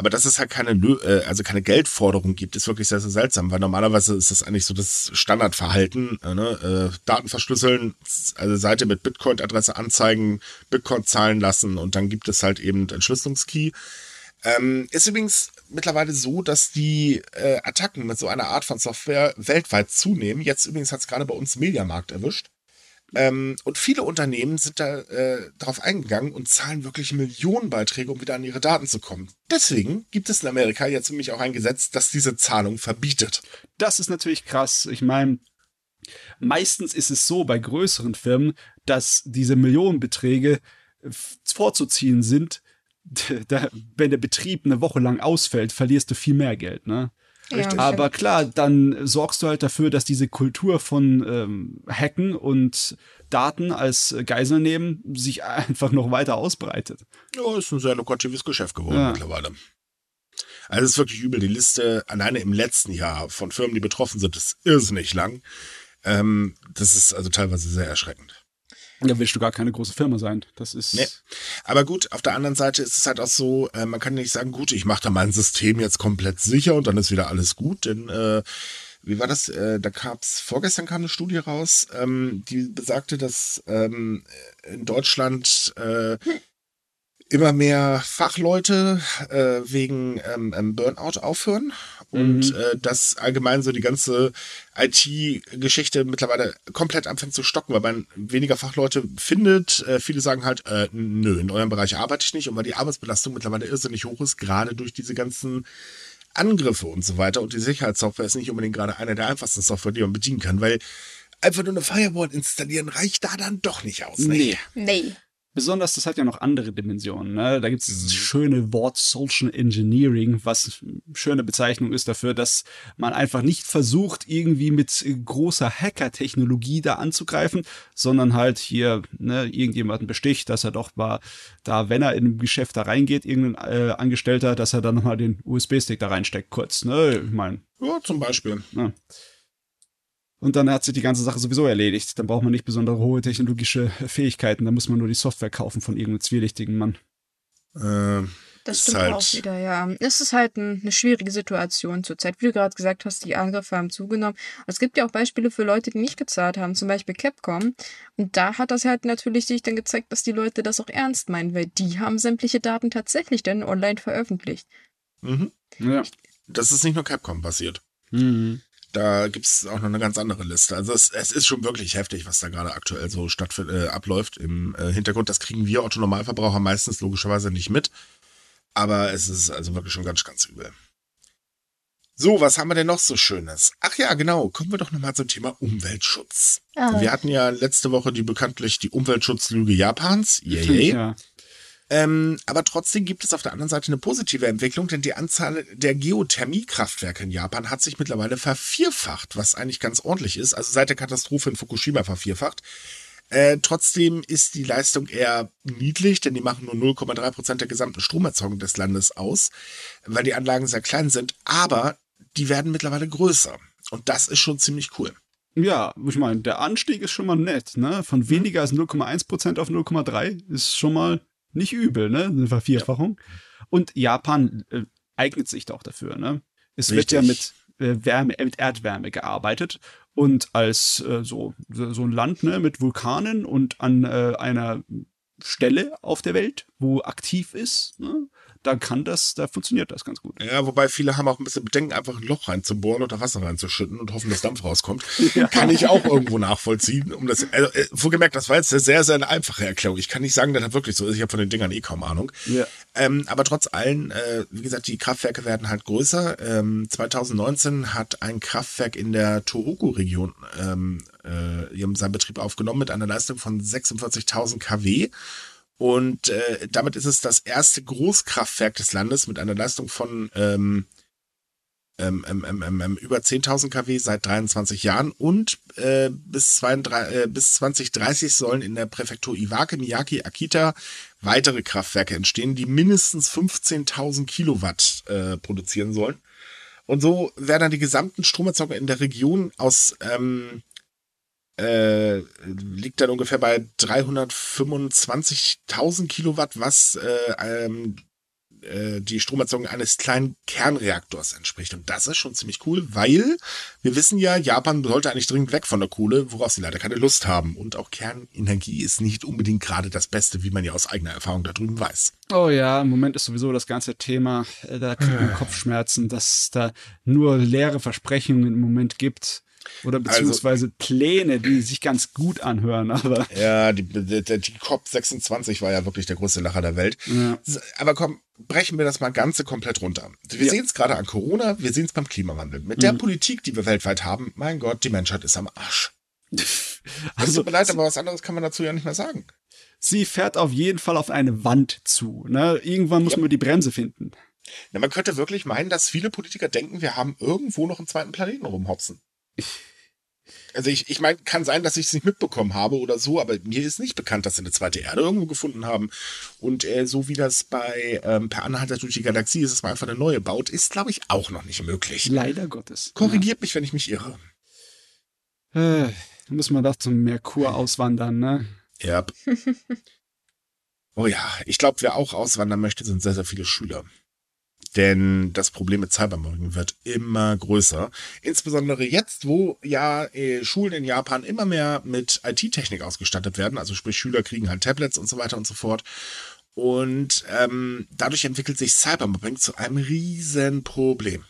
aber dass es halt keine, äh, also keine Geldforderung gibt, ist wirklich sehr, sehr seltsam, weil normalerweise ist das eigentlich so das Standardverhalten, äh, ne? äh, Daten verschlüsseln, also Seite mit Bitcoin-Adresse anzeigen, Bitcoin zahlen lassen und dann gibt es halt eben Entschlüsselungskey. Ähm, ist übrigens mittlerweile so, dass die äh, Attacken mit so einer Art von Software weltweit zunehmen. Jetzt übrigens hat es gerade bei uns Mediamarkt erwischt. Ähm, und viele Unternehmen sind da äh, darauf eingegangen und zahlen wirklich Millionenbeiträge, um wieder an ihre Daten zu kommen. Deswegen gibt es in Amerika jetzt nämlich auch ein Gesetz, das diese Zahlung verbietet. Das ist natürlich krass. Ich meine, meistens ist es so bei größeren Firmen, dass diese Millionenbeträge vorzuziehen sind. Da, wenn der Betrieb eine Woche lang ausfällt, verlierst du viel mehr Geld, ne? Richtig. Aber klar, dann sorgst du halt dafür, dass diese Kultur von ähm, Hacken und Daten als Geisel nehmen sich einfach noch weiter ausbreitet. Ja, ist ein sehr lukratives Geschäft geworden ja. mittlerweile. Also es ist wirklich übel. Die Liste alleine im letzten Jahr von Firmen, die betroffen sind, ist irrsinnig lang. Ähm, das ist also teilweise sehr erschreckend. Da willst du gar keine große Firma sein. Das ist. Nee. Aber gut, auf der anderen Seite ist es halt auch so, äh, man kann nicht sagen, gut, ich mache da mein System jetzt komplett sicher und dann ist wieder alles gut, denn äh, wie war das? Äh, da gab's vorgestern kam eine Studie raus, ähm, die besagte, dass ähm, in Deutschland äh, immer mehr Fachleute äh, wegen ähm, ähm, Burnout aufhören und Mhm. äh, dass allgemein so die ganze IT-Geschichte mittlerweile komplett anfängt zu stocken, weil man weniger Fachleute findet. Äh, viele sagen halt, äh, nö, in eurem Bereich arbeite ich nicht und weil die Arbeitsbelastung mittlerweile irrsinnig hoch ist, gerade durch diese ganzen Angriffe und so weiter und die Sicherheitssoftware ist nicht unbedingt gerade eine der einfachsten Software, die man bedienen kann, weil einfach nur eine Firewall installieren reicht da dann doch nicht aus. ne? Nee. Nee. Besonders, das hat ja noch andere Dimensionen. Ne? Da gibt es Mhm. das schöne Wort Social Engineering, was eine schöne Bezeichnung ist dafür, dass man einfach nicht versucht, irgendwie mit großer Hacker-Technologie da anzugreifen, sondern halt hier ne, irgendjemanden besticht, dass er doch mal da, wenn er in ein Geschäft da reingeht, irgendein äh, Angestellter, dass er dann nochmal den USB-Stick da reinsteckt, kurz. Ne? Ich meine, Ja, zum Beispiel. Und dann hat sich die ganze Sache sowieso erledigt. Dann braucht man nicht besondere hohe technologische Fähigkeiten. Da muss man nur die Software kaufen von irgendeinem zwielichtigen Mann. Äh, Das Ist stimmt halt- auch wieder, ja. Es ist halt ein, eine schwierige Situation zurzeit. Wie du gerade gesagt hast, die Angriffe haben zugenommen. Es gibt ja auch Beispiele für Leute, die nicht gezahlt haben, zum Beispiel Capcom. Und da hat das halt natürlich sich dann gezeigt, dass die Leute das auch ernst meinen, weil die haben sämtliche Daten tatsächlich dann online veröffentlicht. mhm. Ja. Das ist nicht nur Capcom passiert. Mhm. Da gibt's auch noch eine ganz andere Liste. Also es, es ist schon wirklich heftig, was da gerade aktuell so stattfindet, äh, abläuft im äh, Hintergrund. Das kriegen wir Otto Normalverbraucher meistens logischerweise nicht mit. Aber es ist also wirklich schon ganz, ganz übel. So, was haben wir denn noch so Schönes? Ach ja, genau. Kommen wir doch nochmal zum Thema Umweltschutz. Ah. Wir hatten ja letzte Woche die bekanntlich die Umweltschutzlüge Japans. Yay, yay. Ja. Ähm, aber trotzdem gibt es auf der anderen Seite eine positive Entwicklung, denn die Anzahl der Geothermiekraftwerke in Japan hat sich mittlerweile vervierfacht, was eigentlich ganz ordentlich ist. Also seit der Katastrophe in Fukushima vervierfacht. Äh, trotzdem ist die Leistung eher niedlich, denn die machen nur 0,3 Prozent der gesamten Stromerzeugung des Landes aus, weil die Anlagen sehr klein sind. Aber die werden mittlerweile größer. Und das ist schon ziemlich cool. Ja, ich meine, der Anstieg ist schon mal nett, ne? Von weniger als 0,1% auf 0,3 ist schon mal nicht übel, ne? Eine Vervierfachung. Und Japan äh, eignet sich doch dafür, ne? Es wird ja mit Richtig. äh, Wärme, mit Erdwärme gearbeitet und als äh, so, so so ein Land, ne, mit Vulkanen und an äh, einer Stelle auf der Welt, wo aktiv ist, ne? Da kann das, da funktioniert das ganz gut. Ja, wobei viele haben auch ein bisschen Bedenken, einfach ein Loch reinzubohren oder Wasser reinzuschütten und hoffen, dass Dampf rauskommt. Ja. Kann ich auch irgendwo nachvollziehen. Um das, also, äh, vorgemerkt, das war jetzt eine sehr, sehr eine einfache Erklärung. Ich kann nicht sagen, dass das wirklich so ist. Ich habe von den Dingern eh kaum Ahnung. Ja. Ähm, aber trotz allem, äh, wie gesagt, die Kraftwerke werden halt größer. Ähm, 2019 hat ein Kraftwerk in der Tohoku-Region ähm, äh, ihren- seinen Betrieb aufgenommen mit einer Leistung von 46.000 kW. Und äh, damit ist es das erste Großkraftwerk des Landes mit einer Leistung von ähm, ähm, ähm, ähm, ähm, ähm, über 10.000 kW seit 23 Jahren und äh, bis, 32, äh, bis 2030 sollen in der Präfektur Iwake, Miyake, Akita weitere Kraftwerke entstehen, die mindestens 15.000 Kilowatt äh, produzieren sollen. Und so werden dann die gesamten Stromerzeuger in der Region aus ähm, äh, liegt dann ungefähr bei 325.000 Kilowatt, was äh, ähm, äh, die Stromerzeugung eines kleinen Kernreaktors entspricht. Und das ist schon ziemlich cool, weil wir wissen ja, Japan sollte eigentlich dringend weg von der Kohle, worauf sie leider keine Lust haben. Und auch Kernenergie ist nicht unbedingt gerade das Beste, wie man ja aus eigener Erfahrung da drüben weiß. Oh ja, im Moment ist sowieso das ganze Thema, äh, da kriegt man Kopfschmerzen, dass es da nur leere Versprechungen im Moment gibt. Oder beziehungsweise Pläne, die sich ganz gut anhören, aber Ja, die, die, die COP26 war ja wirklich der größte Lacher der Welt. ja. Aber komm, brechen wir das mal ganze komplett runter. Wir Ja. sehen es gerade an Corona, wir sehen es beim Klimawandel. Mit der Mhm. Politik, die wir weltweit haben, mein Gott, die Menschheit ist am Arsch. Also tut mir leid, aber was anderes kann man dazu ja nicht mehr sagen. sie fährt auf jeden Fall auf eine Wand zu. Ne? Irgendwann muss Ja. man die Bremse finden. Ja, man könnte wirklich meinen, dass viele Politiker denken, wir haben irgendwo noch einen zweiten Planeten rumhopsen. Also ich, ich meine, kann sein, dass ich es nicht mitbekommen habe oder so, aber mir ist nicht bekannt, dass sie eine zweite Erde irgendwo gefunden haben. Und äh, so wie das bei ähm, Per Anhalter durch die Galaxie ist, dass man einfach eine neue baut, ist, glaube ich, auch noch nicht möglich. Leider Gottes. Korrigiert mich, wenn ich mich irre. Ja. Äh, dann muss man doch zum Merkur auswandern, ne? Ja. oh ja, ich glaube, wer auch auswandern möchte, sind sehr, sehr viele Schüler. Denn das Problem mit Cybermobbing wird immer größer. Insbesondere jetzt, wo ja äh, Schulen in Japan immer mehr mit IT-Technik ausgestattet werden. Also sprich, Schüler kriegen halt Tablets und so weiter und so fort. Und ähm, dadurch entwickelt sich Cybermobbing zu einem Riesenproblem.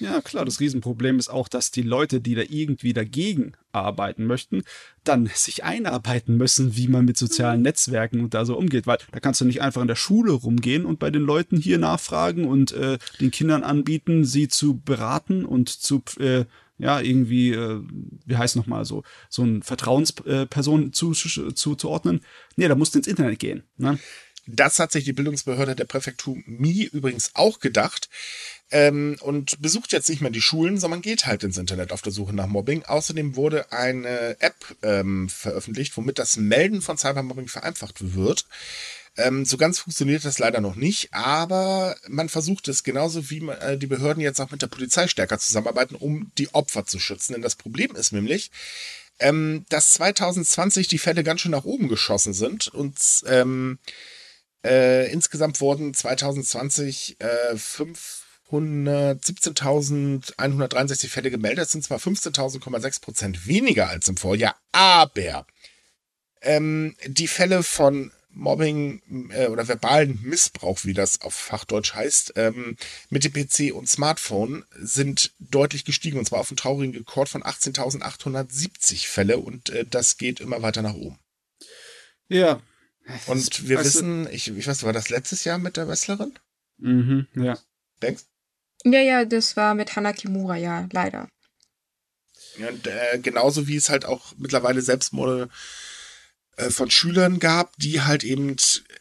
Ja, klar, das Riesenproblem ist auch, dass die Leute, die da irgendwie dagegen arbeiten möchten, dann sich einarbeiten müssen, wie man mit sozialen Netzwerken und da so umgeht, weil da kannst du nicht einfach in der Schule rumgehen und bei den Leuten hier nachfragen und äh, den Kindern anbieten, sie zu beraten und zu äh, ja, irgendwie, äh, wie heißt nochmal, so, so ein Vertrauensperson zu, zu, zu ordnen. Nee, da musst du ins Internet gehen. Ne? Das hat sich die Bildungsbehörde der Präfektur Mi übrigens auch gedacht ähm, und besucht jetzt nicht mehr die Schulen, sondern geht halt ins Internet auf der Suche nach Mobbing. Außerdem wurde eine App ähm, veröffentlicht, womit das Melden von Cybermobbing vereinfacht wird. Ähm, so ganz funktioniert das leider noch nicht, aber man versucht es genauso wie äh, die Behörden jetzt auch mit der Polizei stärker zusammenarbeiten, um die Opfer zu schützen. Denn das Problem ist nämlich, ähm, dass 2020 die Fälle ganz schön nach oben geschossen sind und ähm, äh, insgesamt wurden 2020 äh, 517.163 Fälle gemeldet. Das sind zwar 15.000,6 Prozent weniger als im Vorjahr, aber ähm, die Fälle von Mobbing äh, oder verbalen Missbrauch, wie das auf Fachdeutsch heißt, ähm, mit dem PC und Smartphone sind deutlich gestiegen und zwar auf einen traurigen Rekord von 18.870 Fälle und äh, das geht immer weiter nach oben. Ja. Und wir weißt wissen, ich, ich weiß, war das letztes Jahr mit der Wrestlerin? Mhm, ja. Denkst Ja, ja, das war mit Hana Kimura, ja, leider. Und äh, genauso wie es halt auch mittlerweile Selbstmorde äh, von Schülern gab, die halt eben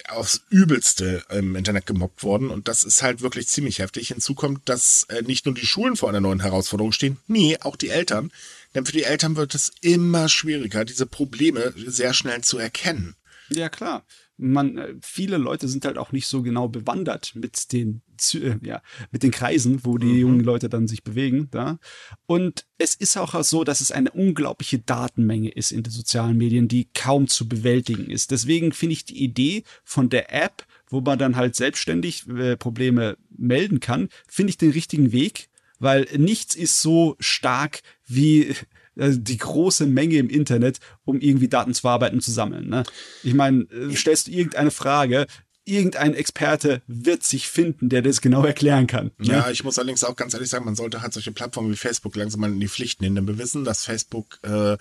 aufs Übelste im Internet gemobbt wurden. Und das ist halt wirklich ziemlich heftig. Hinzu kommt, dass äh, nicht nur die Schulen vor einer neuen Herausforderung stehen, nee, auch die Eltern. Denn für die Eltern wird es immer schwieriger, diese Probleme sehr schnell zu erkennen. Ja, klar man, äh, viele Leute sind halt auch nicht so genau bewandert mit den, äh, ja, mit den Kreisen, wo die mhm. jungen Leute dann sich bewegen, da. Und es ist auch so, dass es eine unglaubliche Datenmenge ist in den sozialen Medien, die kaum zu bewältigen ist. Deswegen finde ich die Idee von der App, wo man dann halt selbstständig äh, Probleme melden kann, finde ich den richtigen Weg, weil nichts ist so stark wie die große Menge im Internet, um irgendwie Daten zu verarbeiten und zu sammeln. Ne? Ich meine, äh, stellst du irgendeine Frage, irgendein Experte wird sich finden, der das genau erklären kann. Ne? Ja, ich muss allerdings auch ganz ehrlich sagen, man sollte halt solche Plattformen wie Facebook langsam mal in die Pflicht nehmen, denn wir wissen, dass Facebook äh,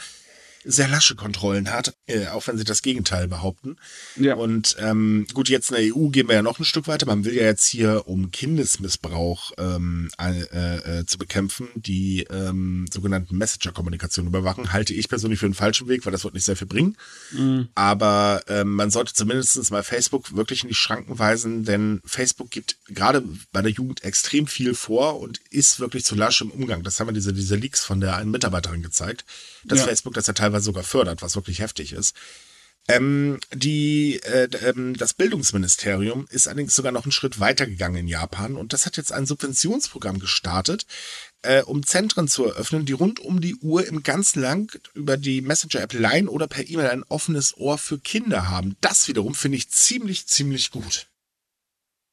sehr lasche Kontrollen hat, äh, auch wenn sie das Gegenteil behaupten. Ja. Und ähm, gut, jetzt in der EU gehen wir ja noch ein Stück weiter. Man will ja jetzt hier, um Kindesmissbrauch ähm, äh, äh, zu bekämpfen, die ähm, sogenannten Messenger-Kommunikation überwachen. Halte ich persönlich für einen falschen Weg, weil das wird nicht sehr viel bringen. Mhm. Aber ähm, man sollte zumindest mal Facebook wirklich in die Schranken weisen, denn Facebook gibt gerade bei der Jugend extrem viel vor und ist wirklich zu lasch im Umgang. Das haben wir diese, diese Leaks von der einen Mitarbeiterin gezeigt, dass ja. Facebook das ja teilweise teilweise sogar fördert, was wirklich heftig ist. Ähm, die, äh, ähm, das Bildungsministerium ist allerdings sogar noch einen Schritt weiter gegangen in Japan und das hat jetzt ein Subventionsprogramm gestartet, äh, um Zentren zu eröffnen, die rund um die Uhr im ganzen Land über die Messenger-App Line oder per E-Mail ein offenes Ohr für Kinder haben. Das wiederum finde ich ziemlich, ziemlich gut.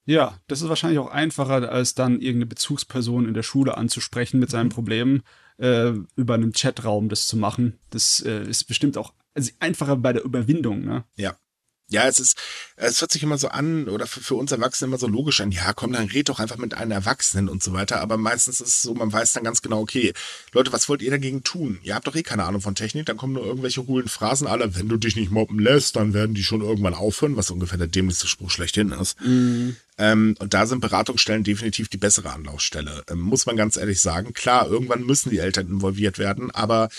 Ja, das ist wahrscheinlich auch einfacher, als dann irgendeine Bezugsperson in der Schule anzusprechen mit seinen mhm. Problemen äh, über einen Chatraum das zu machen. Das äh, ist bestimmt auch also einfacher bei der Überwindung, ne? Ja. Ja, es ist, es hört sich immer so an, oder für, für uns Erwachsene immer so logisch an, ja, komm, dann red doch einfach mit einem Erwachsenen und so weiter. Aber meistens ist es so, man weiß dann ganz genau, okay, Leute, was wollt ihr dagegen tun? Ihr habt doch eh keine Ahnung von Technik, dann kommen nur irgendwelche hohlen Phrasen aller, wenn du dich nicht mobben lässt, dann werden die schon irgendwann aufhören, was ungefähr der dämlichste Spruch schlechthin ist. Mhm. Ähm, und da sind Beratungsstellen definitiv die bessere Anlaufstelle. Ähm, muss man ganz ehrlich sagen. Klar, irgendwann müssen die Eltern involviert werden, aber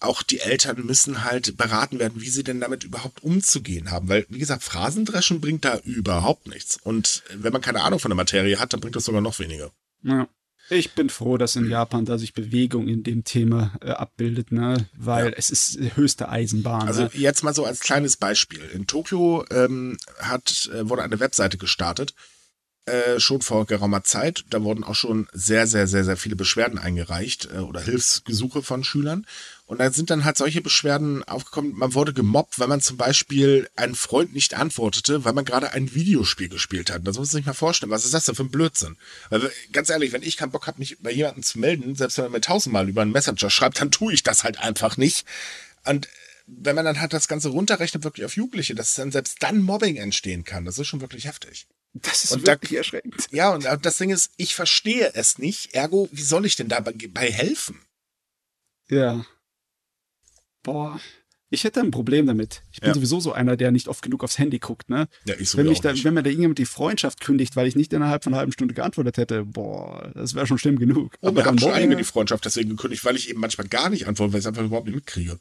auch die Eltern müssen halt beraten werden, wie sie denn damit überhaupt umzugehen haben. Weil, wie gesagt, Phrasendreschen bringt da überhaupt nichts. Und wenn man keine Ahnung von der Materie hat, dann bringt das sogar noch weniger. Ja. Ich bin froh, dass in Japan da sich Bewegung in dem Thema äh, abbildet, ne? weil ja. es ist höchste Eisenbahn. Also ne? jetzt mal so als kleines Beispiel. In Tokio ähm, hat, äh, wurde eine Webseite gestartet, äh, schon vor geraumer Zeit. Da wurden auch schon sehr, sehr, sehr, sehr viele Beschwerden eingereicht äh, oder Hilfsgesuche von Schülern. Und da sind dann halt solche Beschwerden aufgekommen. Man wurde gemobbt, weil man zum Beispiel einen Freund nicht antwortete, weil man gerade ein Videospiel gespielt hat. Das muss man sich mal vorstellen. Was ist das denn für ein Blödsinn? Weil, ganz ehrlich, wenn ich keinen Bock habe, mich bei jemandem zu melden, selbst wenn man mir tausendmal über einen Messenger schreibt, dann tue ich das halt einfach nicht. Und wenn man dann halt das Ganze runterrechnet, wirklich auf Jugendliche, dass dann selbst dann Mobbing entstehen kann, das ist schon wirklich heftig. Das ist Und wirklich da- erschreckend. Ja, und das Ding ist, ich verstehe es nicht, ergo, wie soll ich denn dabei bei helfen? Ja. Boah. Ich hätte ein Problem damit. Ich bin Ja. sowieso so einer, der nicht oft genug aufs Handy guckt, ne? Ja, ich Wenn, mich da, wenn mir da irgendjemand die Freundschaft kündigt, weil ich nicht innerhalb von einer halben Stunde geantwortet hätte, boah, das wäre schon schlimm genug. Und wir haben schon einige die Freundschaft deswegen gekündigt, weil ich eben manchmal gar nicht antworte, weil ich es einfach überhaupt nicht mitkriege.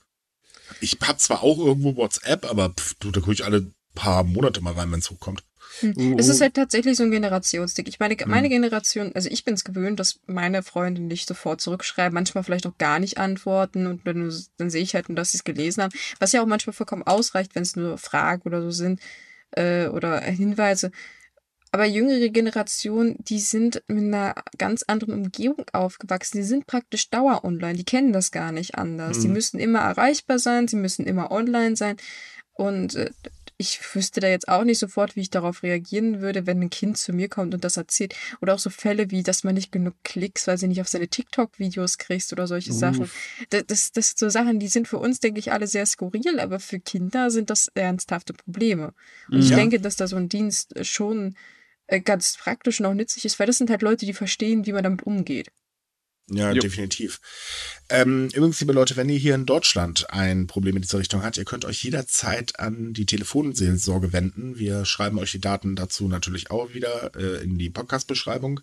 Ich hab zwar auch irgendwo WhatsApp, aber pff, du, da gucke ich alle paar Monate mal rein, wenn es hochkommt. Oh, Es oh. ist halt tatsächlich so ein Generationsding. Ich meine, meine Generation, also ich bin es gewöhnt, dass meine Freunde nicht sofort zurückschreiben, manchmal vielleicht auch gar nicht antworten und dann, dann sehe ich halt nur, dass sie es gelesen haben. Was ja auch manchmal vollkommen ausreicht, wenn es nur Fragen oder so sind äh, oder Hinweise. Aber jüngere Generationen, die sind mit einer ganz anderen Umgebung aufgewachsen. Die sind praktisch dauer online. Die kennen das gar nicht anders. Die Mhm. müssen immer erreichbar sein, sie müssen immer online sein. Und äh, ich wüsste da jetzt auch nicht sofort, wie ich darauf reagieren würde, wenn ein Kind zu mir kommt und das erzählt. Oder auch so Fälle wie, dass man nicht genug Klicks, weil sie nicht auf seine TikTok-Videos kriegst oder solche Sachen. Das, das, das sind so Sachen, die sind für uns, denke ich, alle sehr skurril, aber für Kinder sind das ernsthafte Probleme. Und ich Ja. denke, dass da so ein Dienst schon äh, ganz praktisch und auch nützlich ist, weil das sind halt Leute, die verstehen, wie man damit umgeht. Ja, Jo. definitiv. Ähm, übrigens, liebe Leute, wenn ihr hier in Deutschland ein Problem in dieser Richtung habt, ihr könnt euch jederzeit an die Telefonseelsorge wenden. Wir schreiben euch die Daten dazu natürlich auch wieder äh, in die Podcast-Beschreibung.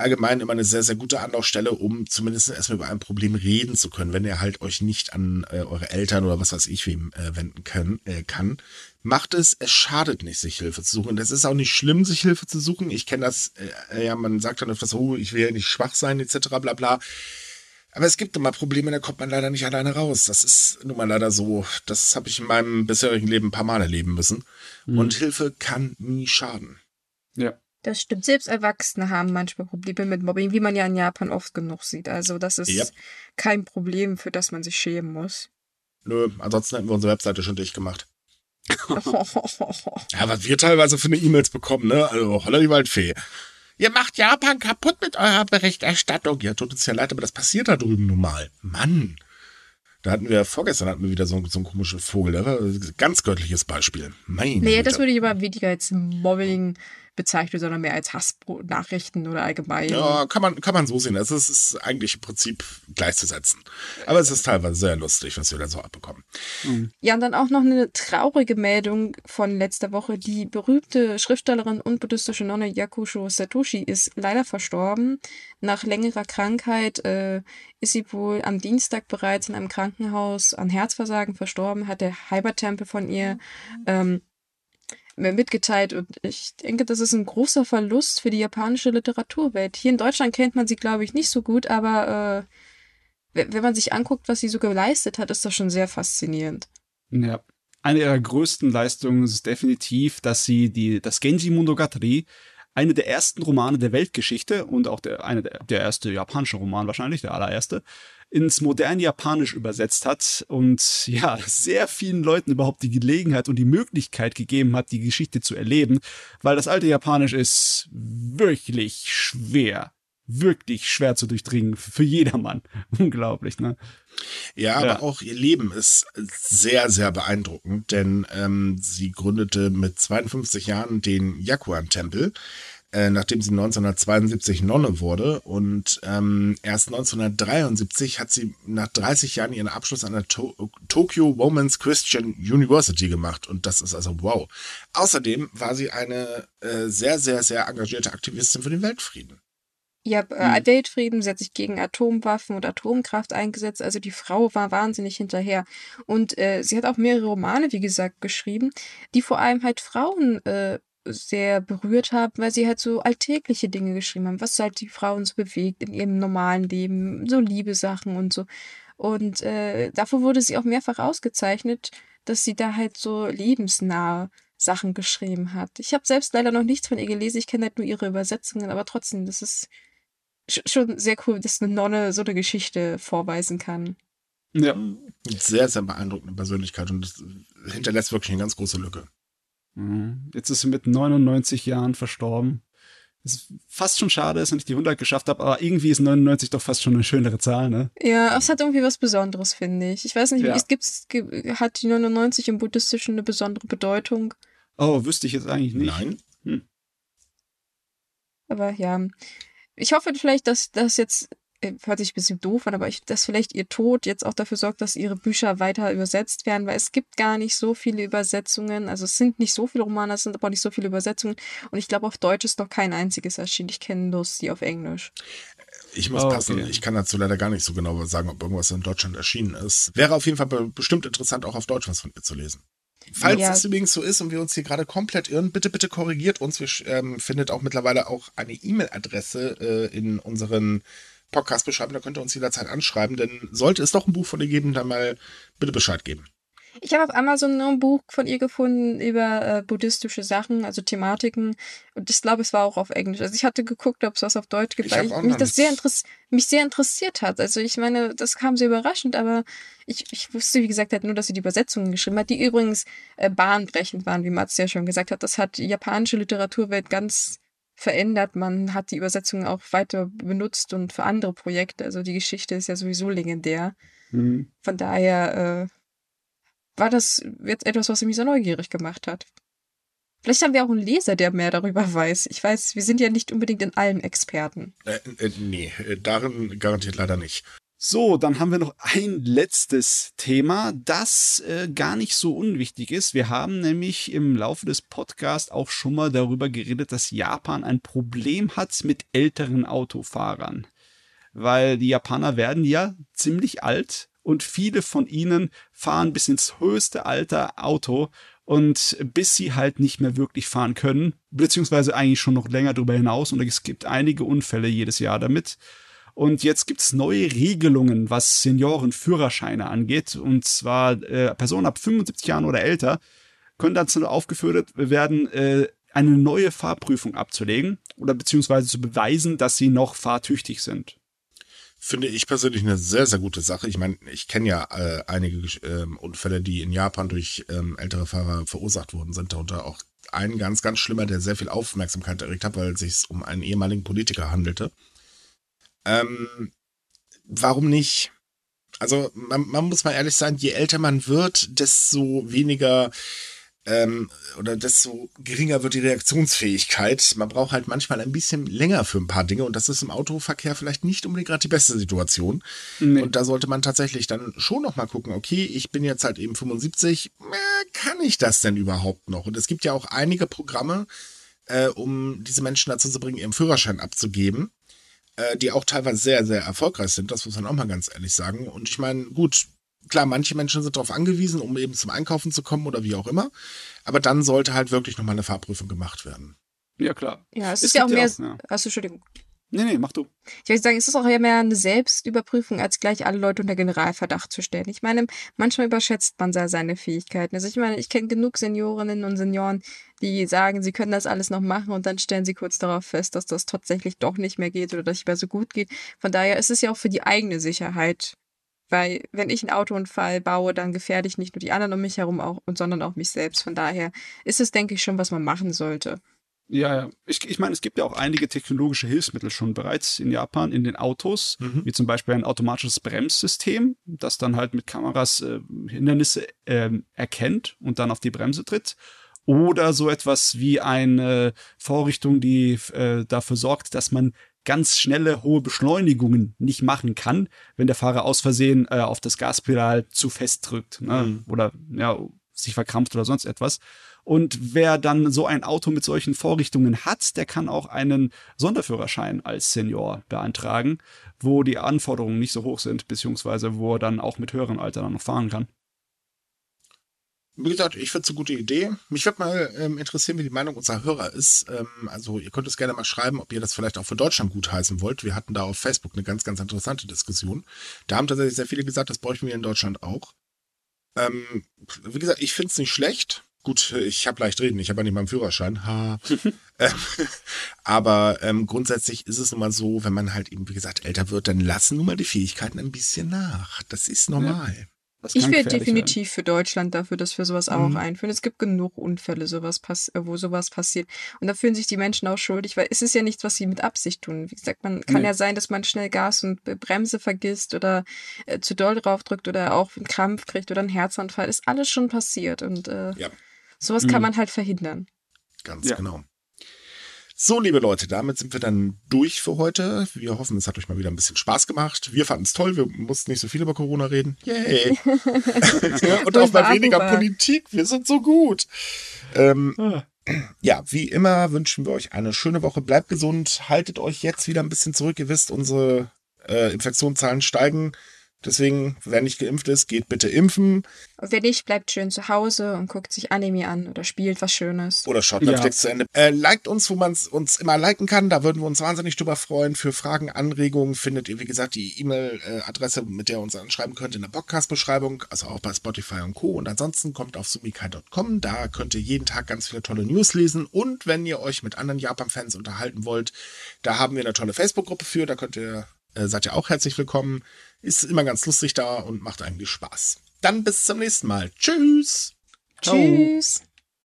Allgemein immer eine sehr, sehr gute Anlaufstelle, um zumindest erstmal über ein Problem reden zu können, wenn ihr halt euch nicht an äh, eure Eltern oder was weiß ich wem äh, wenden können, äh, kann. Macht es, es schadet nicht, sich Hilfe zu suchen. Es ist auch nicht schlimm, sich Hilfe zu suchen. Ich kenne das, äh, ja, man sagt dann öfters, oh, ich will ja nicht schwach sein, etc., bla bla. Aber es gibt immer Probleme, da kommt man leider nicht alleine raus. Das ist nun mal leider so. Das habe ich in meinem bisherigen Leben ein paar Mal erleben müssen. Und Hilfe kann nie schaden. Ja. Das stimmt. Selbst Erwachsene haben manchmal Probleme mit Mobbing, wie man ja in Japan oft genug sieht. Also das ist Yep. kein Problem, für das man sich schämen muss. Nö, ansonsten hätten wir unsere Webseite schon dicht gemacht. Ja, was wir teilweise für eine E-Mails bekommen, ne? Also, holla die Waldfee. Ihr macht Japan kaputt mit eurer Berichterstattung. Ja, tut uns ja leid, aber das passiert da drüben nun mal. Mann. Da hatten wir, vorgestern hatten wir wieder so, so einen komischen Vogel. Das war ein ganz göttliches Beispiel. Meine nee, das Güte. würde ich aber weniger als Mobbing bezeichnen, sondern mehr als Hassnachrichten oder allgemein. Ja, kann man, kann man so sehen. Also, es ist eigentlich im Prinzip gleichzusetzen. Aber es ist teilweise sehr lustig, was wir da so abbekommen. Ja, und dann auch noch eine traurige Meldung von letzter Woche. Die berühmte Schriftstellerin und buddhistische Nonne Yakusho Satoshi ist leider verstorben. Nach längerer Krankheit äh, ist sie wohl am Dienstag bereits in einem Krankenhaus an Herzversagen verstorben, hat der Heimattempel von ihr ähm, mir mitgeteilt. Und ich denke, das ist ein großer Verlust für die japanische Literaturwelt. Hier in Deutschland kennt man sie, glaube ich, nicht so gut, aber äh, wenn man sich anguckt, was sie so geleistet hat, ist das schon sehr faszinierend. Ja. Eine ihrer größten Leistungen ist definitiv, dass sie die, das Genji Monogatari, eine der ersten Romane der Weltgeschichte und auch der, eine der, der erste japanische Roman wahrscheinlich, der allererste, ins moderne Japanisch übersetzt hat und ja, sehr vielen Leuten überhaupt die Gelegenheit und die Möglichkeit gegeben hat, die Geschichte zu erleben, weil das alte Japanisch ist wirklich schwer. Wirklich schwer zu durchdringen für jedermann. Unglaublich, ne? Ja, aber Ja. auch ihr Leben ist sehr, sehr beeindruckend, denn ähm, sie gründete mit 52 Jahren den Yakuan-Tempel, äh, nachdem sie 1972 Nonne wurde. Und ähm, erst 1973 hat sie nach 30 Jahren ihren Abschluss an der to Tokyo Women's Christian University gemacht. Und das ist also wow. Außerdem war sie eine äh, sehr, sehr, sehr engagierte Aktivistin für den Weltfrieden. Ja, äh, Weltfrieden, sie hat sich gegen Atomwaffen und Atomkraft eingesetzt. Also die Frau war wahnsinnig hinterher. Und äh, sie hat auch mehrere Romane, wie gesagt, geschrieben, die vor allem halt Frauen äh, sehr berührt haben, weil sie halt so alltägliche Dinge geschrieben haben, was halt die Frauen so bewegt in ihrem normalen Leben, so Liebesachen und so. Und äh, dafür wurde sie auch mehrfach ausgezeichnet, dass sie da halt so lebensnahe Sachen geschrieben hat. Ich habe selbst leider noch nichts von ihr gelesen, ich kenne halt nur ihre Übersetzungen, aber trotzdem, das ist sch- schon sehr cool, dass eine Nonne so eine Geschichte vorweisen kann. Ja. Sehr, sehr beeindruckende Persönlichkeit und das hinterlässt wirklich eine ganz große Lücke. Mhm. Jetzt ist sie mit 99 Jahren verstorben. es fast schon schade ist, dass ich die 100 geschafft habe, aber irgendwie ist 99 doch fast schon eine schönere Zahl, ne? Ja, es hat irgendwie was Besonderes, finde ich. Ich weiß nicht, Ja. wie es gibt's, gi- hat die 99 im Buddhistischen eine besondere Bedeutung. Oh, wüsste ich jetzt eigentlich nicht. Nein. Aber ja, ich hoffe vielleicht, dass das jetzt, hört sich ein bisschen doof an, aber ich, dass vielleicht ihr Tod jetzt auch dafür sorgt, dass ihre Bücher weiter übersetzt werden, weil es gibt gar nicht so viele Übersetzungen. Also es sind nicht so viele Romane, es sind aber auch nicht so viele Übersetzungen. Und ich glaube, auf Deutsch ist noch kein einziges erschienen. Ich kenne bloß die auf Englisch. Ich muss Oh, passen. okay. Ich kann dazu leider gar nicht so genau sagen, ob irgendwas in Deutschland erschienen ist. Wäre auf jeden Fall be bestimmt interessant, auch auf Deutsch was von ihr zu lesen. Falls Ja. das übrigens so ist und wir uns hier gerade komplett irren, bitte, bitte korrigiert uns. Wir ähm, findet auch mittlerweile auch eine E-Mail-Adresse äh, in unseren Podcast beschreiben. Da könnt ihr uns jederzeit anschreiben, denn sollte es doch ein Buch von ihr geben, dann mal bitte Bescheid geben. Ich habe auf Amazon ein Buch von ihr gefunden über äh, buddhistische Sachen, also Thematiken. Und ich glaube, es war auch auf Englisch. Also ich hatte geguckt, ob es was auf Deutsch gibt, Ich weil ich, mich das sehr, mich sehr interessiert hat. Also ich meine, das kam sehr überraschend, aber ich, ich wusste, wie gesagt, halt nur, dass sie die Übersetzungen geschrieben hat, die übrigens äh, bahnbrechend waren, wie Mats ja schon gesagt hat. Das hat die japanische Literaturwelt ganz verändert. Man hat die Übersetzungen auch weiter benutzt und für andere Projekte. Also die Geschichte ist ja sowieso legendär. Hm. Von daher äh, war das jetzt etwas, was mich so neugierig gemacht hat. Vielleicht haben wir auch einen Leser, der mehr darüber weiß. Ich weiß, wir sind ja nicht unbedingt in allem Experten. Äh, äh, nee, äh, darin garantiert leider nicht. So, dann haben wir noch ein letztes Thema, das äh, gar nicht so unwichtig ist. Wir haben nämlich im Laufe des Podcasts auch schon mal darüber geredet, dass Japan ein Problem hat mit älteren Autofahrern. Weil die Japaner werden ja ziemlich alt und viele von ihnen fahren bis ins höchste Alter Auto und bis sie halt nicht mehr wirklich fahren können, beziehungsweise eigentlich schon noch länger darüber hinaus und es gibt einige Unfälle jedes Jahr damit. Und jetzt gibt es neue Regelungen, was Seniorenführerscheine angeht. Und zwar äh, Personen ab 75 Jahren oder älter können dazu aufgeführt werden, äh, eine neue Fahrprüfung abzulegen oder beziehungsweise zu beweisen, dass sie noch fahrtüchtig sind. Finde ich persönlich eine sehr, sehr gute Sache. Ich meine, ich kenne ja äh, einige ähm, Unfälle, die in Japan durch ähm, ältere Fahrer verursacht worden sind. Darunter auch ein ganz, ganz schlimmer, der sehr viel Aufmerksamkeit erregt hat, weil es sich um einen ehemaligen Politiker handelte. Ähm, warum nicht? Also man, man muss mal ehrlich sein, je älter man wird, desto weniger ähm, oder desto geringer wird die Reaktionsfähigkeit. Man braucht halt manchmal ein bisschen länger für ein paar Dinge und das ist im Autoverkehr vielleicht nicht unbedingt gerade die beste Situation. Nee. Und da sollte man tatsächlich dann schon noch mal gucken, okay, ich bin jetzt halt eben 75, äh, kann ich das denn überhaupt noch? Und es gibt ja auch einige Programme, äh, um diese Menschen dazu zu bringen, ihren Führerschein abzugeben, äh, die auch teilweise sehr, sehr erfolgreich sind. Das muss man auch mal ganz ehrlich sagen. Und ich meine, gut, klar, manche Menschen sind darauf angewiesen, um eben zum Einkaufen zu kommen oder wie auch immer. Aber dann sollte halt wirklich nochmal eine Fahrprüfung gemacht werden. Ja, klar. Ja, es, Es ist ja auch mehr. auch, ja. Achso, Entschuldigung. Nee, nee, mach du. Ich würde sagen, es ist auch eher mehr eine Selbstüberprüfung, als gleich alle Leute unter Generalverdacht zu stellen. Ich meine, manchmal überschätzt man seine Fähigkeiten. Also ich meine, ich kenne genug Seniorinnen und Senioren, die sagen, sie können das alles noch machen und dann stellen sie kurz darauf fest, dass das tatsächlich doch nicht mehr geht oder dass nicht mehr so gut geht. Von daher ist es ja auch für die eigene Sicherheit. Weil wenn ich einen Autounfall baue, dann gefährde ich nicht nur die anderen um mich herum, auch, sondern auch mich selbst. Von daher ist es, denke ich, schon, was man machen sollte. Ja, ja. Ich, ich meine, es gibt ja auch einige technologische Hilfsmittel schon bereits in Japan in den Autos, Mhm. wie zum Beispiel ein automatisches Bremssystem, das dann halt mit Kameras äh, Hindernisse ähm, erkennt und dann auf die Bremse tritt. Oder so etwas wie eine Vorrichtung, die äh, dafür sorgt, dass man ganz schnelle, hohe Beschleunigungen nicht machen kann, wenn der Fahrer aus Versehen äh, auf das Gaspedal zu fest drückt ne? Mhm. oder ja, sich verkrampft oder sonst etwas. Und wer dann so ein Auto mit solchen Vorrichtungen hat, der kann auch einen Sonderführerschein als Senior beantragen, wo die Anforderungen nicht so hoch sind, beziehungsweise wo er dann auch mit höherem Alter dann noch fahren kann. Wie gesagt, ich finde es eine gute Idee. Mich würde mal ähm, interessieren, wie die Meinung unserer Hörer ist. Ähm, also ihr könnt es gerne mal schreiben, ob ihr das vielleicht auch für Deutschland gutheißen wollt. Wir hatten da auf Facebook eine ganz, ganz interessante Diskussion. Da haben tatsächlich sehr viele gesagt, das bräuchten wir in Deutschland auch. Ähm, wie gesagt, ich finde es nicht schlecht. Gut, ich habe leicht reden, ich habe ja nicht mal einen Führerschein. Ha. ähm, aber ähm, grundsätzlich ist es nun mal so, wenn man halt eben, wie gesagt, älter wird, dann lassen nun mal die Fähigkeiten ein bisschen nach. Das ist normal. Das Ich wäre definitiv für Deutschland dafür, dass wir sowas auch Mhm. einführen. Es gibt genug Unfälle, sowas pass äh, wo sowas passiert. Und da fühlen sich die Menschen auch schuldig, weil es ist ja nichts, was sie mit Absicht tun. Wie gesagt, man kann Nee. ja sein, dass man schnell Gas und Bremse vergisst oder äh, zu doll draufdrückt oder auch einen Krampf kriegt oder einen Herzanfall. Ist alles schon passiert und äh, Ja. Sowas kann Mhm. man halt verhindern. Ganz Ja. genau. So, liebe Leute, damit sind wir dann durch für heute. Wir hoffen, es hat euch mal wieder ein bisschen Spaß gemacht. Wir fanden es toll, wir mussten nicht so viel über Corona reden. Yay! Und auch mal weniger Politik, wir sind so gut. Ähm, Ah. ja, wie immer wünschen wir euch eine schöne Woche. Bleibt gesund, haltet euch jetzt wieder ein bisschen zurück. Ihr wisst, unsere äh, Infektionszahlen steigen. Deswegen, wer nicht geimpft ist, geht bitte impfen Und wer nicht, bleibt schön zu Hause und guckt sich Anime an oder spielt was Schönes. oder schaut Ja. Netflix zu Ende. Äh, liked uns, wo man uns immer liken kann. Da würden wir uns wahnsinnig drüber freuen. Für Fragen, Anregungen findet ihr, wie gesagt, die E-Mail-Adresse, mit der ihr uns anschreiben könnt, in der Podcast-Beschreibung, also auch bei Spotify und Co. Und ansonsten kommt auf sumikai.com. Da könnt ihr jeden Tag ganz viele tolle News lesen. Und wenn ihr euch mit anderen Japan-Fans unterhalten wollt, da haben wir eine tolle Facebook-Gruppe für. Da könnt ihr, äh, seid ihr auch herzlich willkommen. Ist immer ganz lustig da und macht eigentlich Spaß. Dann bis zum nächsten Mal. Tschüss! Ciao. Tschüss.